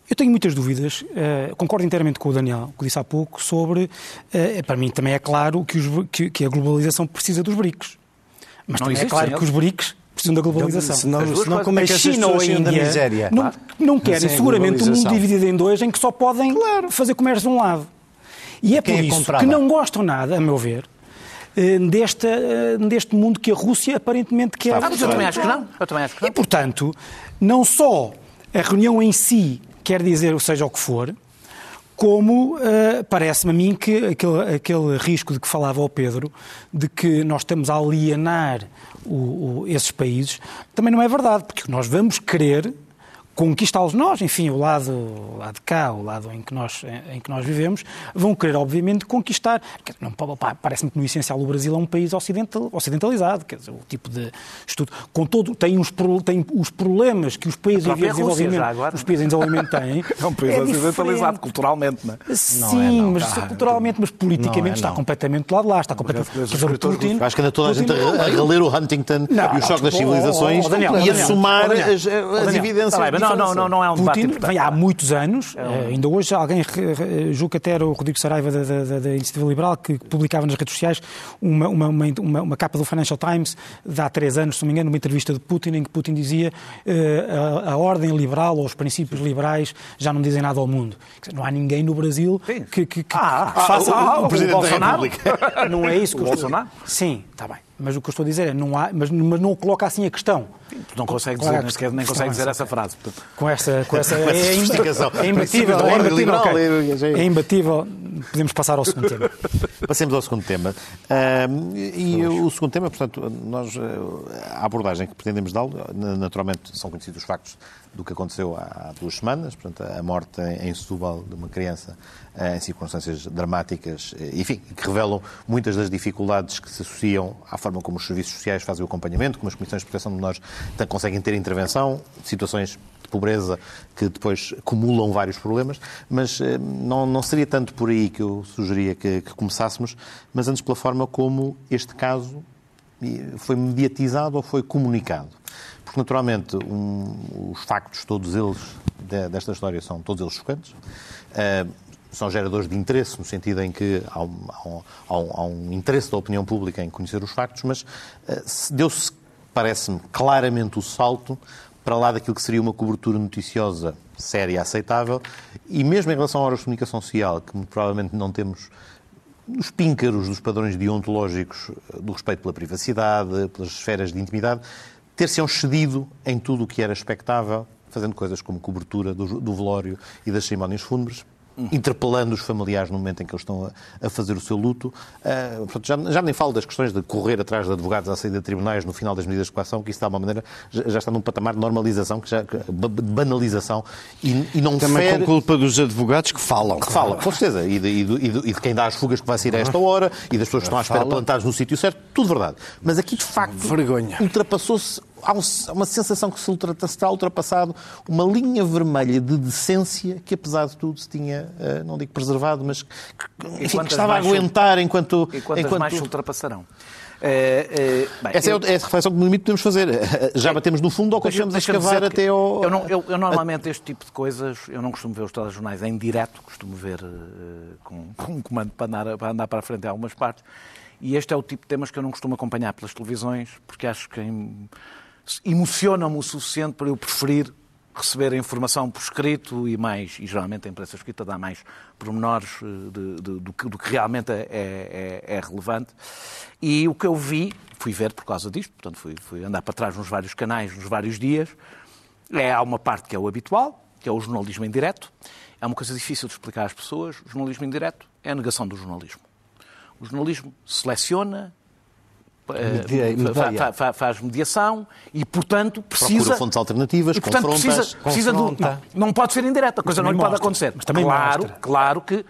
Speaker 7: Eu tenho muitas dúvidas, uh, concordo inteiramente com o Daniel, que disse há pouco, sobre. Uh, para mim também é claro que, os, que, que, a globalização precisa dos BRICS. Mas não também é claro que os BRICS precisam da globalização.
Speaker 5: Senão, senão como é que a China ou a Índia miséria?
Speaker 7: Não, não querem seguramente um mundo dividido em dois em que só podem claro. fazer comércio de um lado. E é Quem por é isso que não gostam nada, a meu ver, eh, deste, deste mundo que a Rússia aparentemente quer.
Speaker 6: Ah, mas eu também acho que não. Eu também acho que não.
Speaker 7: E, portanto, não só a reunião em si quer dizer, seja o que for, como uh, parece-me a mim que aquele, aquele, risco de que falava o Pedro, de que nós estamos a alienar o, o, esses países, também não é verdade, porque nós vamos querer conquistá-los nós, enfim, o lado, o lado de cá, o lado em que nós, em, em que nós vivemos, vão querer, obviamente, conquistar. Parece-me que, no essencial, o Brasil é um país ocidental, ocidentalizado, quer dizer, o tipo de estudo. Com todo, tem, uns, tem os problemas que os países em desenvolvimento, agora, os países em desenvolvimento têm. [LAUGHS]
Speaker 6: É um país é ocidentalizado culturalmente, não
Speaker 7: é? Sim, não é, não, mas culturalmente, mas politicamente é, está completamente do lado de lá, está completamente.
Speaker 1: Dizer, Putin, acho que anda toda a gente a, a ler o Huntington não, e o choque das civilizações e a somar as, as evidências.
Speaker 7: Não, não, não, não é um debate Putin vem há muitos anos, é um... Eh, ainda hoje alguém, julgo que até era o Rodrigo Saraiva da, da, da, Iniciativa Liberal, que publicava nas redes sociais uma, uma, uma, uma, capa do Financial Times de há três anos, se não me engano, uma entrevista de Putin, em que Putin dizia uh, a, a, ordem liberal ou os princípios liberais já não dizem nada ao mundo. Não há ninguém no Brasil que, que, que
Speaker 6: ah, faça ah, o, o, o, o Presidente Bolsonaro. [LAUGHS]
Speaker 7: Não é isso que o Bolsonaro? Sim, está bem. Mas o que eu estou a dizer é, não há, mas, mas não coloca assim a questão.
Speaker 6: Não consegue dizer, nem, sequer, nem consegue dizer essa frase.
Speaker 7: Com essa, com essa, [LAUGHS] é, é, imbatível, é imbatível, okay. é imbatível. Podemos passar ao segundo tema. [LAUGHS]
Speaker 1: Passemos ao segundo tema. E o segundo tema, portanto, nós, a abordagem que pretendemos dar, naturalmente são conhecidos os factos do que aconteceu há duas semanas, portanto, a morte em Setúbal de uma criança eh, em circunstâncias dramáticas, eh, enfim, que revelam muitas das dificuldades que se associam à forma como os serviços sociais fazem o acompanhamento, como as comissões de proteção de menores conseguem ter intervenção, situações de pobreza que depois acumulam vários problemas, mas eh, não, não seria tanto por aí que eu sugeria que, que começássemos, mas antes pela forma como este caso foi mediatizado ou foi comunicado. Porque, naturalmente, um, os factos, todos eles, de, desta história, são todos eles chocantes. Uh, são geradores de interesse, no sentido em que há um, há um, há um interesse da opinião pública em conhecer os factos, mas uh, deu-se, parece-me, claramente o salto para lá daquilo que seria uma cobertura noticiosa séria aceitável, e mesmo em relação à hora de comunicação social, que provavelmente não temos os píncaros dos padrões deontológicos do respeito pela privacidade, pelas esferas de intimidade, ter-se cedido em tudo o que era expectável, fazendo coisas como cobertura do, do velório e das cerimónias fúnebres, interpelando os familiares no momento em que eles estão a, a fazer o seu luto. Uh, portanto, já, já, nem falo das questões de correr atrás de advogados à saída de tribunais no final das medidas de coação, que isso, de uma maneira, já, já, está num patamar de normalização, que já, de banalização, e, e não
Speaker 5: Também fere... com culpa dos advogados que falam.
Speaker 1: Que falam, com certeza, e de, e, de, e de, quem dá as fugas que vai sair a esta hora, e das pessoas que estão à espera plantadas no sítio certo, tudo verdade. Mas aqui, de facto, ultrapassou-se há uma sensação que se está ultrapassado uma linha vermelha de decência que, apesar de tudo, se tinha, eh, não digo preservado, mas que, enfim, que estava a aguentar enquanto...
Speaker 6: E quantas
Speaker 1: enquanto...
Speaker 6: mais se ultrapassarão? É,
Speaker 1: é, bem, essa eu... é a reflexão que no limite podemos fazer. [LAUGHS] Já batemos no fundo ou continuamos a escavar até ao...
Speaker 6: Eu, não, eu, eu, normalmente este tipo de coisas, eu não costumo ver os telejornais em direto, costumo ver uh, com, [LAUGHS] com um comando para andar, para andar para a frente em algumas partes. E este é o tipo de temas que eu não costumo acompanhar pelas televisões, porque acho que em emocionam-me o suficiente para eu preferir receber a informação por escrito e mais, e geralmente a imprensa escrita dá mais pormenores eh, de, de, do, que, do, que, realmente é, é, é, relevante. E o que eu vi, fui ver por causa disto, portanto fui, fui andar para trás nos vários canais, nos vários dias, é, há uma parte que é o habitual, que é o jornalismo em direto. É uma coisa difícil de explicar às pessoas. O jornalismo em direto é a negação do jornalismo. O jornalismo seleciona, Media, fa, faz mediação e, portanto, precisa... Procura
Speaker 1: fontes alternativas, e, portanto,
Speaker 6: precisa, precisa não, não pode ser indireta, a coisa não lhe pode acontecer. Mas também claro, mostra. claro que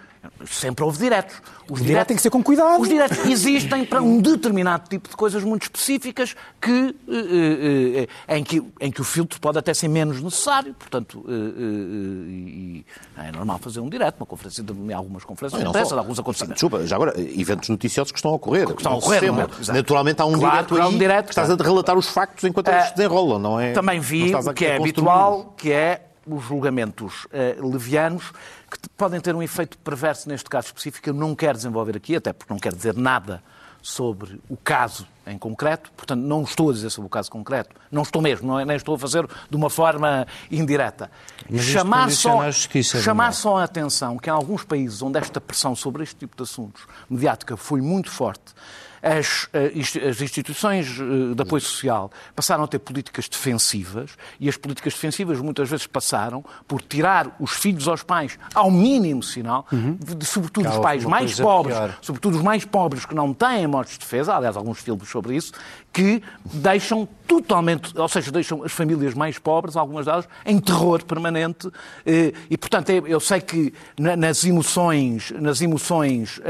Speaker 6: Sempre houve diretos.
Speaker 7: Os diretos têm que ser com cuidado.
Speaker 6: Os diretos [LAUGHS] existem para um determinado tipo de coisas muito específicas que, eh, eh, em, que, em que o filtro pode até ser menos necessário. Portanto, eh, é normal fazer um direto, uma conferência de algumas conferências de imprensa, alguns acontecimentos.
Speaker 1: Desculpa, já agora, eventos noticiosos que estão a ocorrer.
Speaker 6: Que estão a ocorrer, não é?
Speaker 1: Naturalmente há um claro, direto aí um direto, que estás a relatar os factos enquanto eles se desenrolam, não é?
Speaker 6: Também vi o que é habitual, que é os julgamentos levianos que podem ter um efeito perverso neste caso específico. Eu não quero desenvolver aqui, até porque não quero dizer nada sobre o caso em concreto, portanto, não estou a dizer sobre o caso concreto, não estou mesmo, não é, nem estou a fazer de uma forma indireta. Mas chamar só, chamar só a atenção que em alguns países onde esta pressão sobre este tipo de assuntos mediática foi muito forte, as, eh, as instituições eh, de apoio social passaram a ter políticas defensivas e as políticas defensivas muitas vezes passaram por tirar os filhos aos pais ao mínimo sinal, uhum. de, sobretudo os pais mais pobres, pior. sobretudo os mais pobres que não têm modos de defesa, aliás, alguns filmes sobre isso, que deixam totalmente, ou seja, deixam as famílias mais pobres, algumas delas, em terror permanente. Eh, e, portanto, eu sei que nas emoções, nas emoções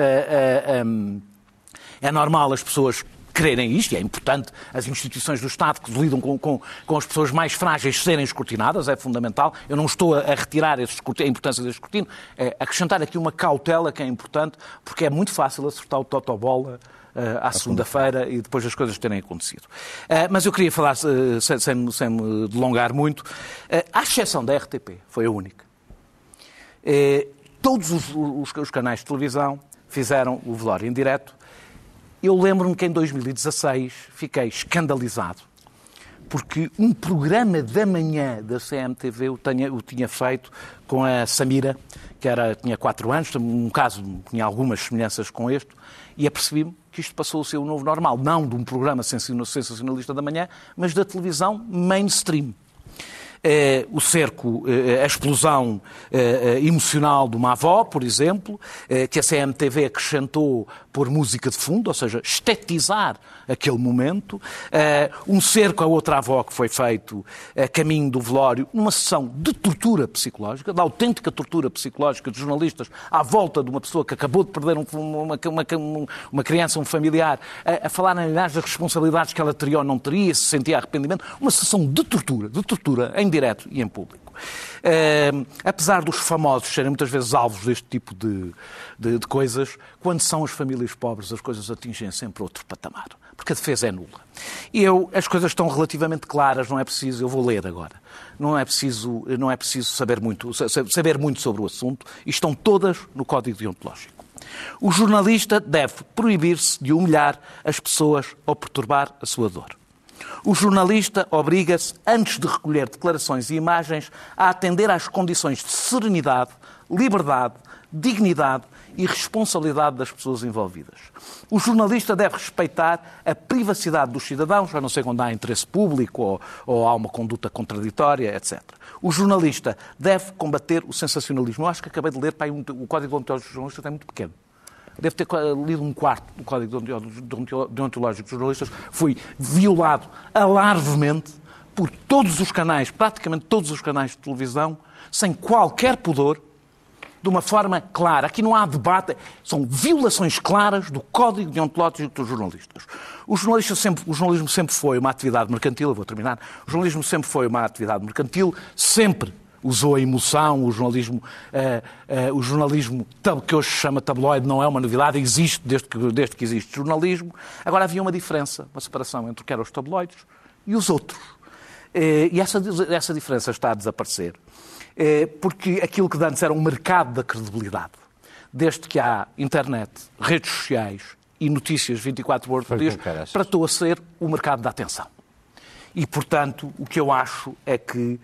Speaker 6: é normal as pessoas quererem isto, e é importante as instituições do Estado que lidam com, com, com, as pessoas mais frágeis serem escrutinadas, é fundamental. Eu não estou a, retirar a importância desse escrutínio, é acrescentar aqui uma cautela que é importante, porque é muito fácil acertar o totobola uh, à segunda-feira e depois as coisas terem acontecido. Uh, mas eu queria falar, uh, sem, sem, sem, me delongar muito, à exceção da RTP, foi a única. todos os, os, os canais de televisão fizeram o velório em direto eu lembro-me que em 2016 fiquei escandalizado porque um programa da manhã da CMTV o tinha, o tinha feito com a Samira, que era, tinha quatro anos, um caso tinha algumas semelhanças com este, e apercebi-me que isto passou a ser o novo normal, não de um programa sensacionalista da manhã, mas da televisão mainstream. Eh, o cerco, eh, a explosão eh, emocional de uma avó, por exemplo, que a CMTV acrescentou por música de fundo, ou seja, estetizar aquele momento. Um cerco a outra avó que foi feito a caminho do velório, numa sessão de tortura psicológica, da autêntica tortura psicológica de jornalistas à volta de uma pessoa que acabou de perder uma, uma, uma criança, um familiar, a, a falar, aliás, das responsabilidades que ela teria ou não teria, se sentia arrependimento. Uma sessão de tortura, de tortura, em direto e em público. Uh, apesar dos famosos serem muitas vezes alvos deste tipo de, de, de, coisas, quando são as famílias pobres, as coisas atingem sempre outro patamar, porque a defesa é nula. E eu, as coisas estão relativamente claras, não é preciso, eu vou ler agora, não é preciso, não é preciso saber, muito, saber muito sobre o assunto, e estão todas no Código Deontológico. O jornalista deve proibir-se de humilhar as pessoas ou perturbar a sua dor. O jornalista obriga-se, antes de recolher declarações e imagens, a atender às condições de serenidade, liberdade, dignidade e responsabilidade das pessoas envolvidas. O jornalista deve respeitar a privacidade dos cidadãos, a não ser quando há interesse público ou, ou há uma conduta contraditória, etc. O jornalista deve combater o sensacionalismo. Eu acho que acabei de ler, pai, o Código de dos Jornalistas é muito pequeno deve ter lido um quarto do Código Deontológico dos Jornalistas, foi violado alarvemente por todos os canais, praticamente todos os canais de televisão, sem qualquer pudor, de uma forma clara. Aqui não há debate, são violações claras do Código Deontológico dos Jornalistas. O, jornalista sempre, o jornalismo sempre foi uma atividade mercantil, eu vou terminar, o jornalismo sempre foi uma atividade mercantil, sempre usou a emoção, o jornalismo, uh, uh, o jornalismo que hoje se chama tabloide não é uma novidade, existe desde que, desde que existe jornalismo. Agora havia uma diferença, uma separação entre o que eram os tabloides e os outros. Uh, e essa, essa diferença está a desaparecer. Porque aquilo que antes era um mercado da credibilidade, desde que há internet, redes sociais e notícias 24 horas por dia, tratou a ser o mercado da atenção. E, portanto, o que eu acho é que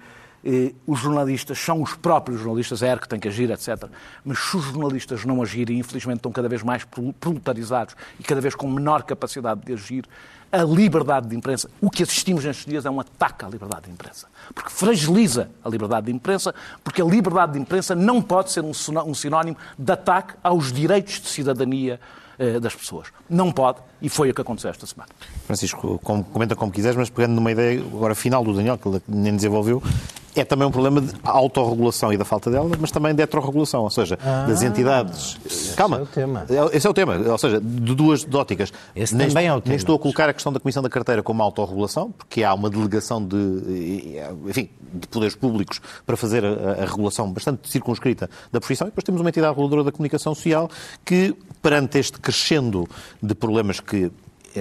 Speaker 6: os jornalistas são os próprios jornalistas, é que tem que agir, etc. Mas se os jornalistas não agirem, infelizmente estão cada vez mais proletarizados e cada vez com menor capacidade de agir, a liberdade de imprensa, o que assistimos nestes dias é um ataque à liberdade de imprensa. Porque fragiliza a liberdade de imprensa, porque a liberdade de imprensa não pode ser um sinónimo de ataque aos direitos de cidadania eh, das pessoas. Não pode, e foi o que aconteceu esta semana.
Speaker 1: Francisco, comenta como quiseres, mas pegando numa ideia agora final do Daniel, que ele nem desenvolveu, é também um problema de autorregulação e da falta dela, mas também de heterorregulação, ou seja, ah, das entidades. Calma. Esse é o tema. É, esse é o tema, ou seja, de duas óticas.
Speaker 5: Esse nem, também é o tema.
Speaker 1: Nem estou a colocar a questão da Comissão da Carteira como autorregulação, porque há uma delegação de, enfim, de poderes públicos para fazer a, a regulação bastante circunscrita da profissão, e depois temos uma entidade reguladora da comunicação social que, perante este crescendo de problemas que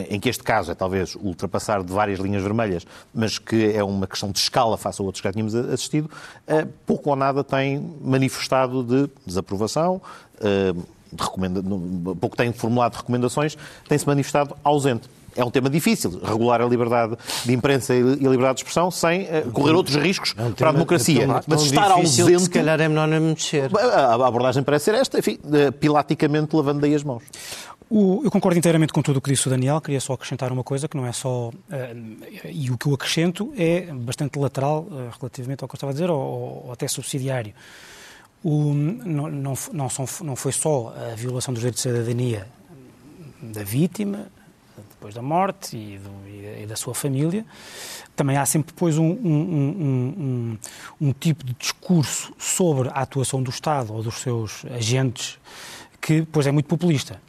Speaker 1: em que este caso é talvez ultrapassar de várias linhas vermelhas, mas que é uma questão de escala face a outros que já tínhamos assistido, eh, pouco ou nada tem manifestado de desaprovação, eh, de pouco tem formulado recomendações, tem-se manifestado ausente é um tema difícil, regular a liberdade de imprensa e a liberdade de expressão sem uh, correr outros riscos é um para a democracia. É
Speaker 5: Mas estar ausente... se calhar é menor não mexer.
Speaker 1: A abordagem parece ser esta, enfim, uh, pilaticamente lavando daí as mãos.
Speaker 7: eu concordo inteiramente com tudo o que disse o Daniel, queria só acrescentar uma coisa que não é só. Uh, e o que eu acrescento é bastante lateral uh, relativamente ao que eu estava a dizer, ou, ou até subsidiário. O, não, não, não, são, não foi só a violação dos direitos de cidadania da vítima, depois da morte e, do, e da sua família, também há sempre depois um, um, um, um, tipo de discurso sobre a atuação do Estado ou dos seus agentes que depois é muito populista.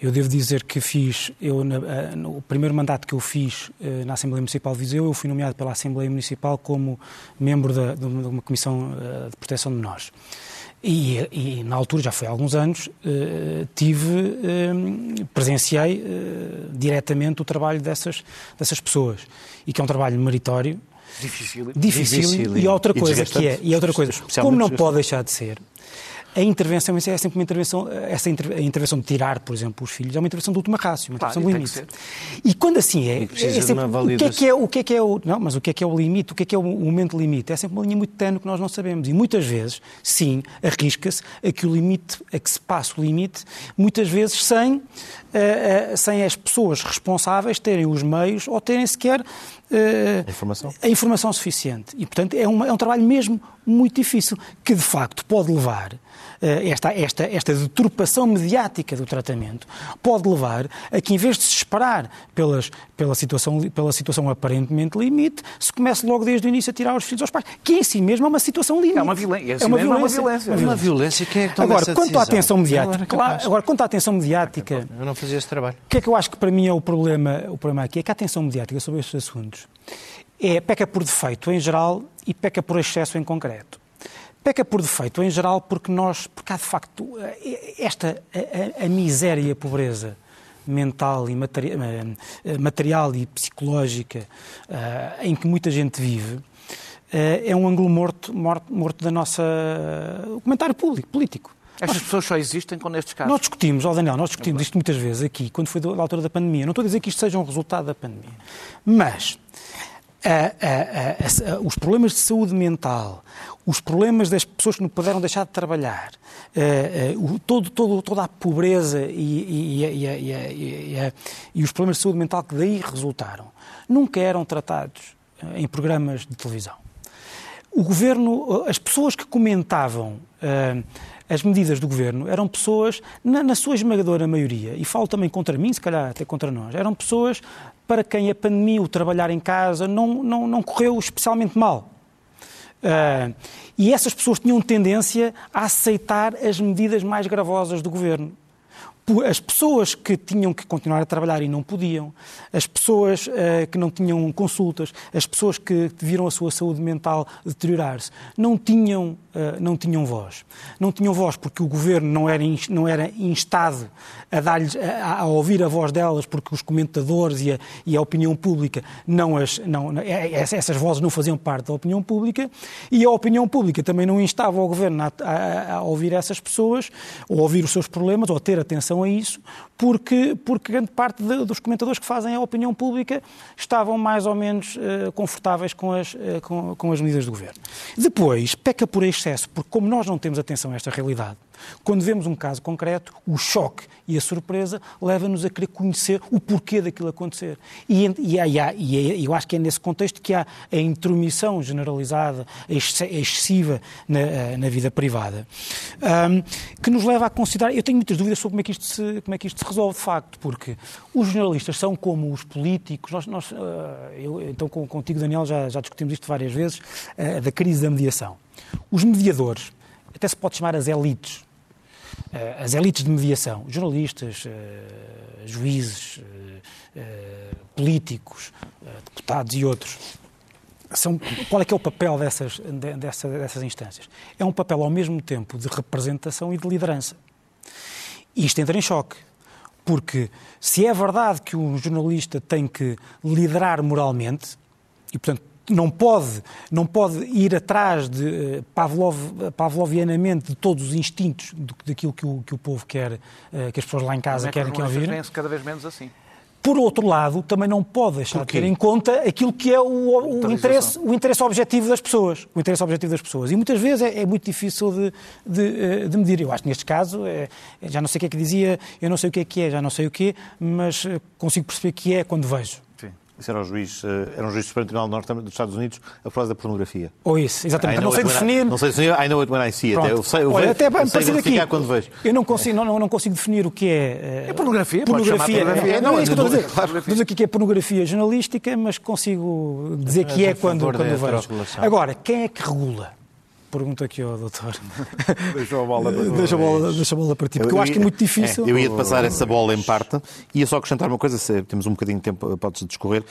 Speaker 7: Eu devo dizer que fiz, eu, na, no primeiro mandato que eu fiz eh, na Assembleia Municipal de Viseu, eu fui nomeado pela Assembleia Municipal como membro da, de uma Comissão eh, de Proteção de Menores. E, e, na altura, já foi há alguns anos, eh, tive, presenciei diretamente o trabalho dessas, dessas pessoas. E que é um trabalho meritório,
Speaker 6: Difícil.
Speaker 7: Difícil. E outra coisa que é, e outra coisa, como não pode deixar de ser, a intervenção é sempre uma intervenção, essa inter, a intervenção de tirar, por exemplo, os filhos, é uma intervenção de última rácio, uma claro, intervenção limite. E quando assim é, é sempre, o que é que é, o que é que é o, não, mas o que é que é o limite, o que é que é o momento limite? É sempre uma linha muito tenue que nós não sabemos e muitas vezes, sim, arrisca-se a que o limite, a que se passe o limite, muitas vezes sem, uh, uh, sem as pessoas responsáveis terem os meios ou terem sequer uh,
Speaker 1: a, informação.
Speaker 7: a informação suficiente. E, portanto, é, uma, é um trabalho mesmo muito difícil, que de facto pode levar eh, esta, esta, esta deturpação mediática do tratamento pode levar a que, em vez de se esperar pelas, pela, situação, pela situação aparentemente limite, se comece logo desde o início a tirar os filhos aos pais, que em si mesmo é uma situação limite.
Speaker 6: É uma, violência. É uma violência. É uma violência.
Speaker 5: Uma violência. Quem é que
Speaker 7: toma agora, quanto à atenção mediática, claro, agora, quanto à atenção mediática...
Speaker 5: Eu não fazia esse trabalho.
Speaker 7: O que é que eu acho que para mim é o problema, o problema aqui? É que a atenção mediática sobre estes assuntos é, peca por defeito em geral e peca por excesso em concreto. Peca por defeito, em geral, porque nós, porque há de facto eh, esta a, a, a miséria e a pobreza mental e material, eh, material e psicológica uh, em que muita gente vive uh, é um ângulo morto, morto, morto da nossa uh, comentário público, político.
Speaker 6: Estas nós, pessoas só existem com nestes casos.
Speaker 7: Nós discutimos, oh Daniel, nós discutimos é isto muitas vezes aqui, quando foi da altura da pandemia. Não estou a dizer que isto seja um resultado da pandemia, mas a, a, os problemas de saúde mental, os problemas das pessoas que não puderam deixar de trabalhar, uh, uh, todo, todo, toda a pobreza e, e, e, e, os problemas de saúde mental que daí resultaram, nunca eram tratados uh, em programas de televisão. O governo, as pessoas que comentavam as medidas do governo eram pessoas, na, na, sua esmagadora maioria, e falo também contra mim, se calhar até contra nós, eram pessoas para quem a pandemia, o trabalhar em casa, não, não, não correu especialmente mal. Uh, e essas pessoas tinham tendência a aceitar as medidas mais gravosas do governo as pessoas que tinham que continuar a trabalhar e não podiam, as pessoas uh, que não tinham consultas, as pessoas que viram a sua saúde mental deteriorar-se, não tinham, uh, não tinham voz. Não tinham voz porque o governo não era, não era instado a, a, a ouvir a voz delas, porque os comentadores e a, e a opinião pública não as, não, é, é, essas vozes não faziam parte da opinião pública, e a opinião pública também não instava o governo a, a, a ouvir essas pessoas, ou ouvir os seus problemas, ou ter atenção a isso, porque, porque grande parte de, dos comentadores que fazem a opinião pública estavam mais ou menos uh, confortáveis com as, uh, com, com as medidas do governo. Depois, peca por excesso, porque como nós não temos atenção a esta realidade, quando vemos um caso concreto, o choque e a surpresa leva-nos a querer conhecer o porquê daquilo acontecer. E, e, e, e, eu acho que é nesse contexto que há a intromissão generalizada, excessiva na, eh, na vida privada, um, que nos leva a considerar. Eu tenho muitas dúvidas sobre como é que isto se, como é que isto se resolve de facto, porque os jornalistas são como os políticos. Nós, nós, uh, eu, então, contigo, Daniel, já, já discutimos isto várias vezes, uh, da crise da mediação. Os mediadores, até se pode chamar as elites, eh, as elites de mediação, jornalistas, juízes, políticos, deputados e outros, são, qual é que é o papel dessas, dessas, dessas instâncias? É um papel ao mesmo tempo de representação e de liderança. E isto entra em choque, porque se é verdade que um jornalista tem que liderar moralmente, e portanto não pode, não pode ir atrás de uh, Pavlov, pavlovianamente de todos os instintos daquilo que o, que o povo quer, uh, que as pessoas lá em casa querem que ouvir.
Speaker 6: cada vez menos assim.
Speaker 7: Por outro lado, também não pode deixar de ter em conta aquilo que é o, o interesse, o interesse objetivo das pessoas. O interesse objetivo das pessoas. E muitas vezes é, é muito difícil de, de, eh, de, medir. Eu acho que neste caso, é, já não sei o que é que dizia, eu não sei o que é que é, já não sei o que, mas eh, consigo perceber que é quando vejo.
Speaker 1: Isso era, o juiz, eh, era um juiz do Supremo Tribunal Norte dos Estados Unidos a propósito da pornografia.
Speaker 7: Ou isso, exatamente. Não sei definir.
Speaker 1: Não sei definir, I know it when I see it. Eu sei, eu
Speaker 7: Olha, até
Speaker 1: bem,
Speaker 7: sei
Speaker 1: aqui, quando vejo.
Speaker 7: Eu não consigo, não, não consigo definir o que é.
Speaker 6: Uh, é pornografia,
Speaker 7: pornografia. pornografia. É, não, é isso que eu estou a dizer. Claro. Diz aqui que é pornografia jornalística, mas consigo dizer que é quando, quando vejo. Agora, quem é que regula? Pergunta aqui ao doutor. [LAUGHS]
Speaker 6: Deixa a bola para
Speaker 7: deixa a bola, deixa a bola para ti, porque eu, eu acho que é muito difícil.
Speaker 1: É, eu ia passar essa bola em parte, ia só acrescentar uma coisa, se temos um bocadinho de tempo, pode-se discorrer,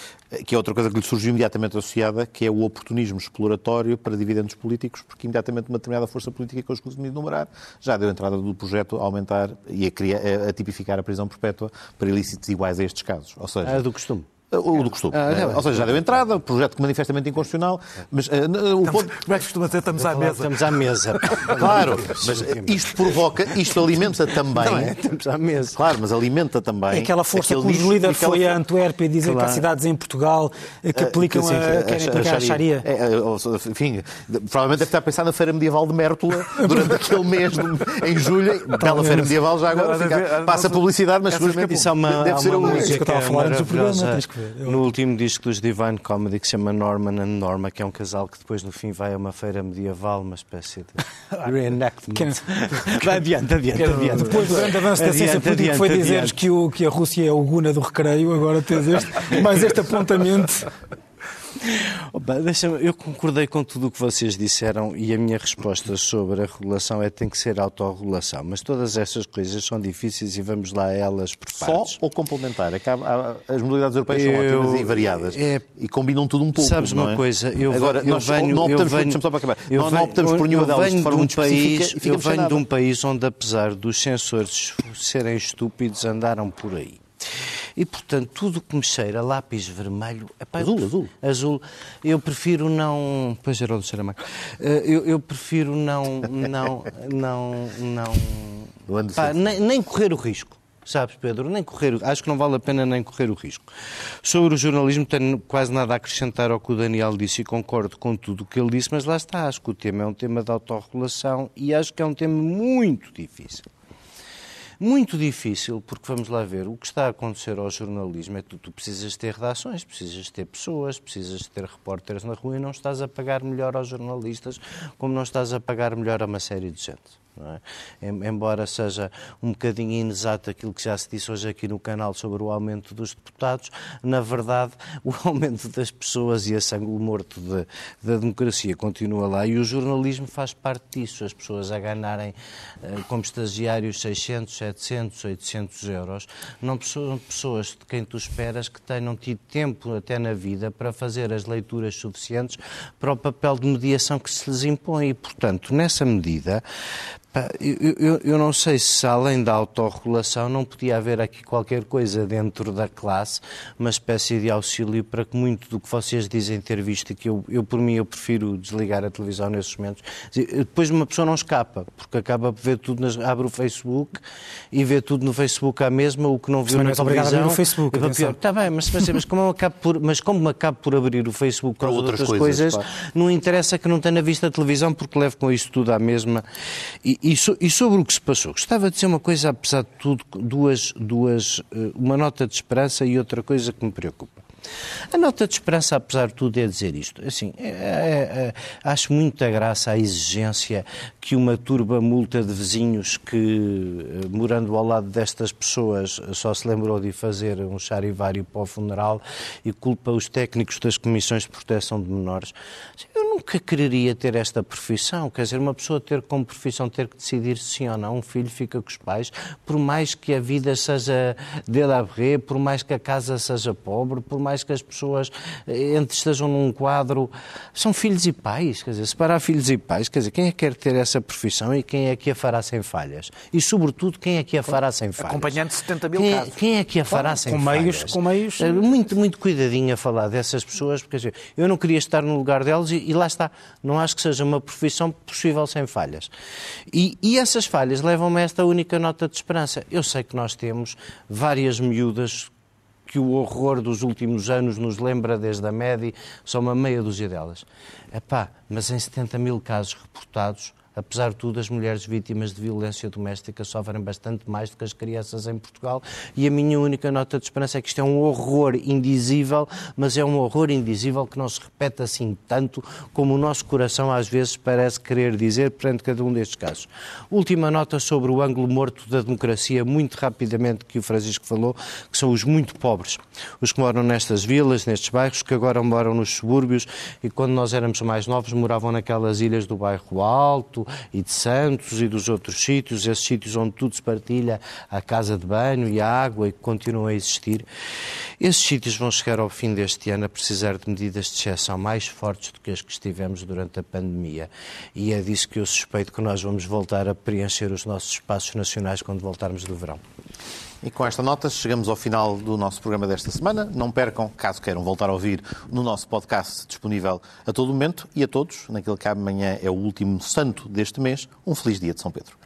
Speaker 1: que é outra coisa que lhe surgiu imediatamente associada, que é o oportunismo exploratório para dividendos políticos, porque imediatamente uma determinada força política que eu de enumerar já deu entrada do projeto a aumentar e a, criar, a tipificar a prisão perpétua para ilícitos iguais a estes casos. Ou seja,
Speaker 5: é do costume.
Speaker 1: O do costume. Ah, é, Ou seja, já deu entrada, projeto manifestamente inconstitucional, mas uh,
Speaker 6: o ponto... Como é que costuma dizer? Estamos à mesa.
Speaker 5: Estamos à mesa. [LAUGHS]
Speaker 1: claro, mas isto provoca, isto alimenta também... Não
Speaker 5: é, estamos à mesa.
Speaker 1: Claro, mas alimenta também...
Speaker 7: É aquela força que o líder foi a Antuérpia dizer claro. que há cidades em Portugal que aplicam sim, a, querem aplicar a Sharia. É,
Speaker 1: enfim, provavelmente deve estar a pensar na Feira Medieval de Mértola [LAUGHS] durante aquele mês, em julho. Bela Feira Medieval já agora, fica, passa publicidade, mas seguramente
Speaker 5: isso é uma, deve ser
Speaker 7: uma música que eu estava a falar antes do programa,
Speaker 5: no último disco dos Divine Comedy que se chama Norman and Norma, que é um casal que depois no fim vai a uma feira medieval, uma espécie de [LAUGHS] reenactment. [LAUGHS] vai adiante, adiante, adiante.
Speaker 7: Depois do grande avanço da ciência política foi dizer que, que a Rússia é o Guna do recreio, agora tens este, mais este apontamento. [LAUGHS]
Speaker 5: Opa, eu concordei com tudo o que vocês disseram e a minha resposta sobre a regulação é que tem que ser autorregulação. Mas todas essas coisas são difíceis e vamos lá a elas por partes.
Speaker 1: Só ou complementar? É as modalidades europeias eu, são ótimas e variadas é, e combinam tudo um pouco.
Speaker 5: Sabes uma
Speaker 1: é?
Speaker 5: coisa? Eu,
Speaker 1: Agora,
Speaker 5: eu
Speaker 1: nós
Speaker 5: venho,
Speaker 1: não optamos,
Speaker 5: eu venho,
Speaker 1: por, só para acabar, eu não, não optamos por nenhuma delas de forma
Speaker 5: de um país, Eu venho de um país onde, apesar dos sensores serem estúpidos, andaram por aí. E, portanto, tudo que me cheira lápis vermelho...
Speaker 1: Epá, azul, azul.
Speaker 5: Azul. Eu prefiro não... Pois era o do cheira eh, eu, eu prefiro não... Não... Não... não pá, nem, nem correr o risco. Sabes, Pedro, nem correr, acho que não vale a pena nem correr o risco. Sobre o jornalismo, tenho quase nada a acrescentar ao que o Daniel disse e concordo com tudo o que ele disse, mas lá está, acho que o tema é um tema de autorregulação e acho que é um tema muito difícil. Muito difícil, porque vamos lá ver, o que está a acontecer ao jornalismo é que tu, tu precisas ter redações, precisas ter pessoas, precisas ter repórteres na rua e não estás a pagar melhor aos jornalistas como não estás a pagar melhor a uma série de gente. É? Embora seja um bocadinho inexato aquilo que já se disse hoje aqui no canal sobre o aumento dos deputados, na verdade [LAUGHS] o aumento das pessoas e a sangue morto de, da democracia continua lá e o jornalismo faz parte disso. As pessoas a ganharem eh, como estagiários 600, 700, 800 euros não são pessoas de quem tu esperas que tenham tido tempo até na vida para fazer as leituras suficientes para o papel de mediação que se lhes impõe e, portanto, nessa medida, eu, eu, eu, não sei se, além da autorregulação, não podia haver aqui qualquer coisa dentro da classe, uma espécie de auxílio para que muito do que vocês dizem ter visto, que eu, eu por mim, eu prefiro desligar a televisão nesses momentos. Depois uma pessoa não escapa, porque acaba por ver tudo, nas, abre o Facebook e vê tudo no Facebook à mesma, o que não viu na televisão.
Speaker 7: a abrir o Facebook.
Speaker 5: Está bem, mas, mas, mas, como acabo por, mas como acabo por abrir o Facebook para outras, outras coisas, coisas não interessa que não tenha visto a televisão, porque levo com isso tudo à mesma. E, e, so, e, sobre o que se passou, gostava de dizer uma coisa, apesar de tudo, duas, duas, eh, uma nota de esperança e outra coisa que me preocupa. A nota de esperança, apesar de tudo, é dizer isto. Assim, é, é, é, acho muita graça a exigência que uma turba multa de vizinhos que, eh, morando ao lado destas pessoas, só se lembrou de fazer um charivário para o funeral e culpa os técnicos das comissões de proteção de menores. Eu nunca quereria ter esta profissão. Quer dizer, uma pessoa ter como profissão ter que decidir sim ou não, um filho fica com os pais, por mais que a vida seja de la por mais que a casa seja pobre, por mais que as pessoas eh, estejam num quadro. São filhos e pais, quer dizer, separar filhos e pais, quer dizer, quem é que quer ter essa profissão e quem é que a fará sem falhas? E, sobretudo, quem é que a fará sem falhas?
Speaker 6: Acompanhando 70 mil
Speaker 5: quem, é-
Speaker 6: casos.
Speaker 5: Quem é que a fará sem
Speaker 7: com
Speaker 5: falhas?
Speaker 7: Meios, com meios...
Speaker 5: Eh, muito, muito cuidadinho a falar dessas pessoas, porque dizer, eu não queria estar no lugar delas e, e, lá está. Não acho que seja uma profissão possível sem falhas. E, e essas falhas levam-me a esta única nota de esperança. Eu sei que nós temos várias miúdas que o horror dos últimos anos nos lembra desde a média, só uma meia dúzia delas. Epá, mas em 70 mil casos reportados, Apesar de tudo, as mulheres vítimas de violência doméstica sofrem bastante mais do que as crianças em Portugal e a minha única nota de esperança é que isto é um horror indizível, mas é um horror indizível que não se repete assim tanto como o nosso coração às vezes parece querer dizer perante cada um destes casos. Última nota sobre o ângulo morto da democracia, muito rapidamente, que o Francisco falou, que são os muito pobres. Os que moram nestas vilas, nestes bairros, que agora moram nos subúrbios e quando nós éramos mais novos moravam naquelas ilhas do bairro Alto, e de Santos e dos outros sítios, esses sítios onde tudo se partilha, a casa de banho e a água e que continuam a existir. Esses sítios vão chegar ao fim deste ano a precisar de medidas de exceção mais fortes do que as que estivemos durante a pandemia. E é disso que eu suspeito que nós vamos voltar a preencher os nossos espaços nacionais quando voltarmos do verão.
Speaker 1: E com esta nota chegamos ao final do nosso programa desta semana. Não percam, caso queiram voltar a ouvir, no nosso podcast disponível a todo momento e a todos, naquele que amanhã é o último santo deste mês, um feliz dia de São Pedro.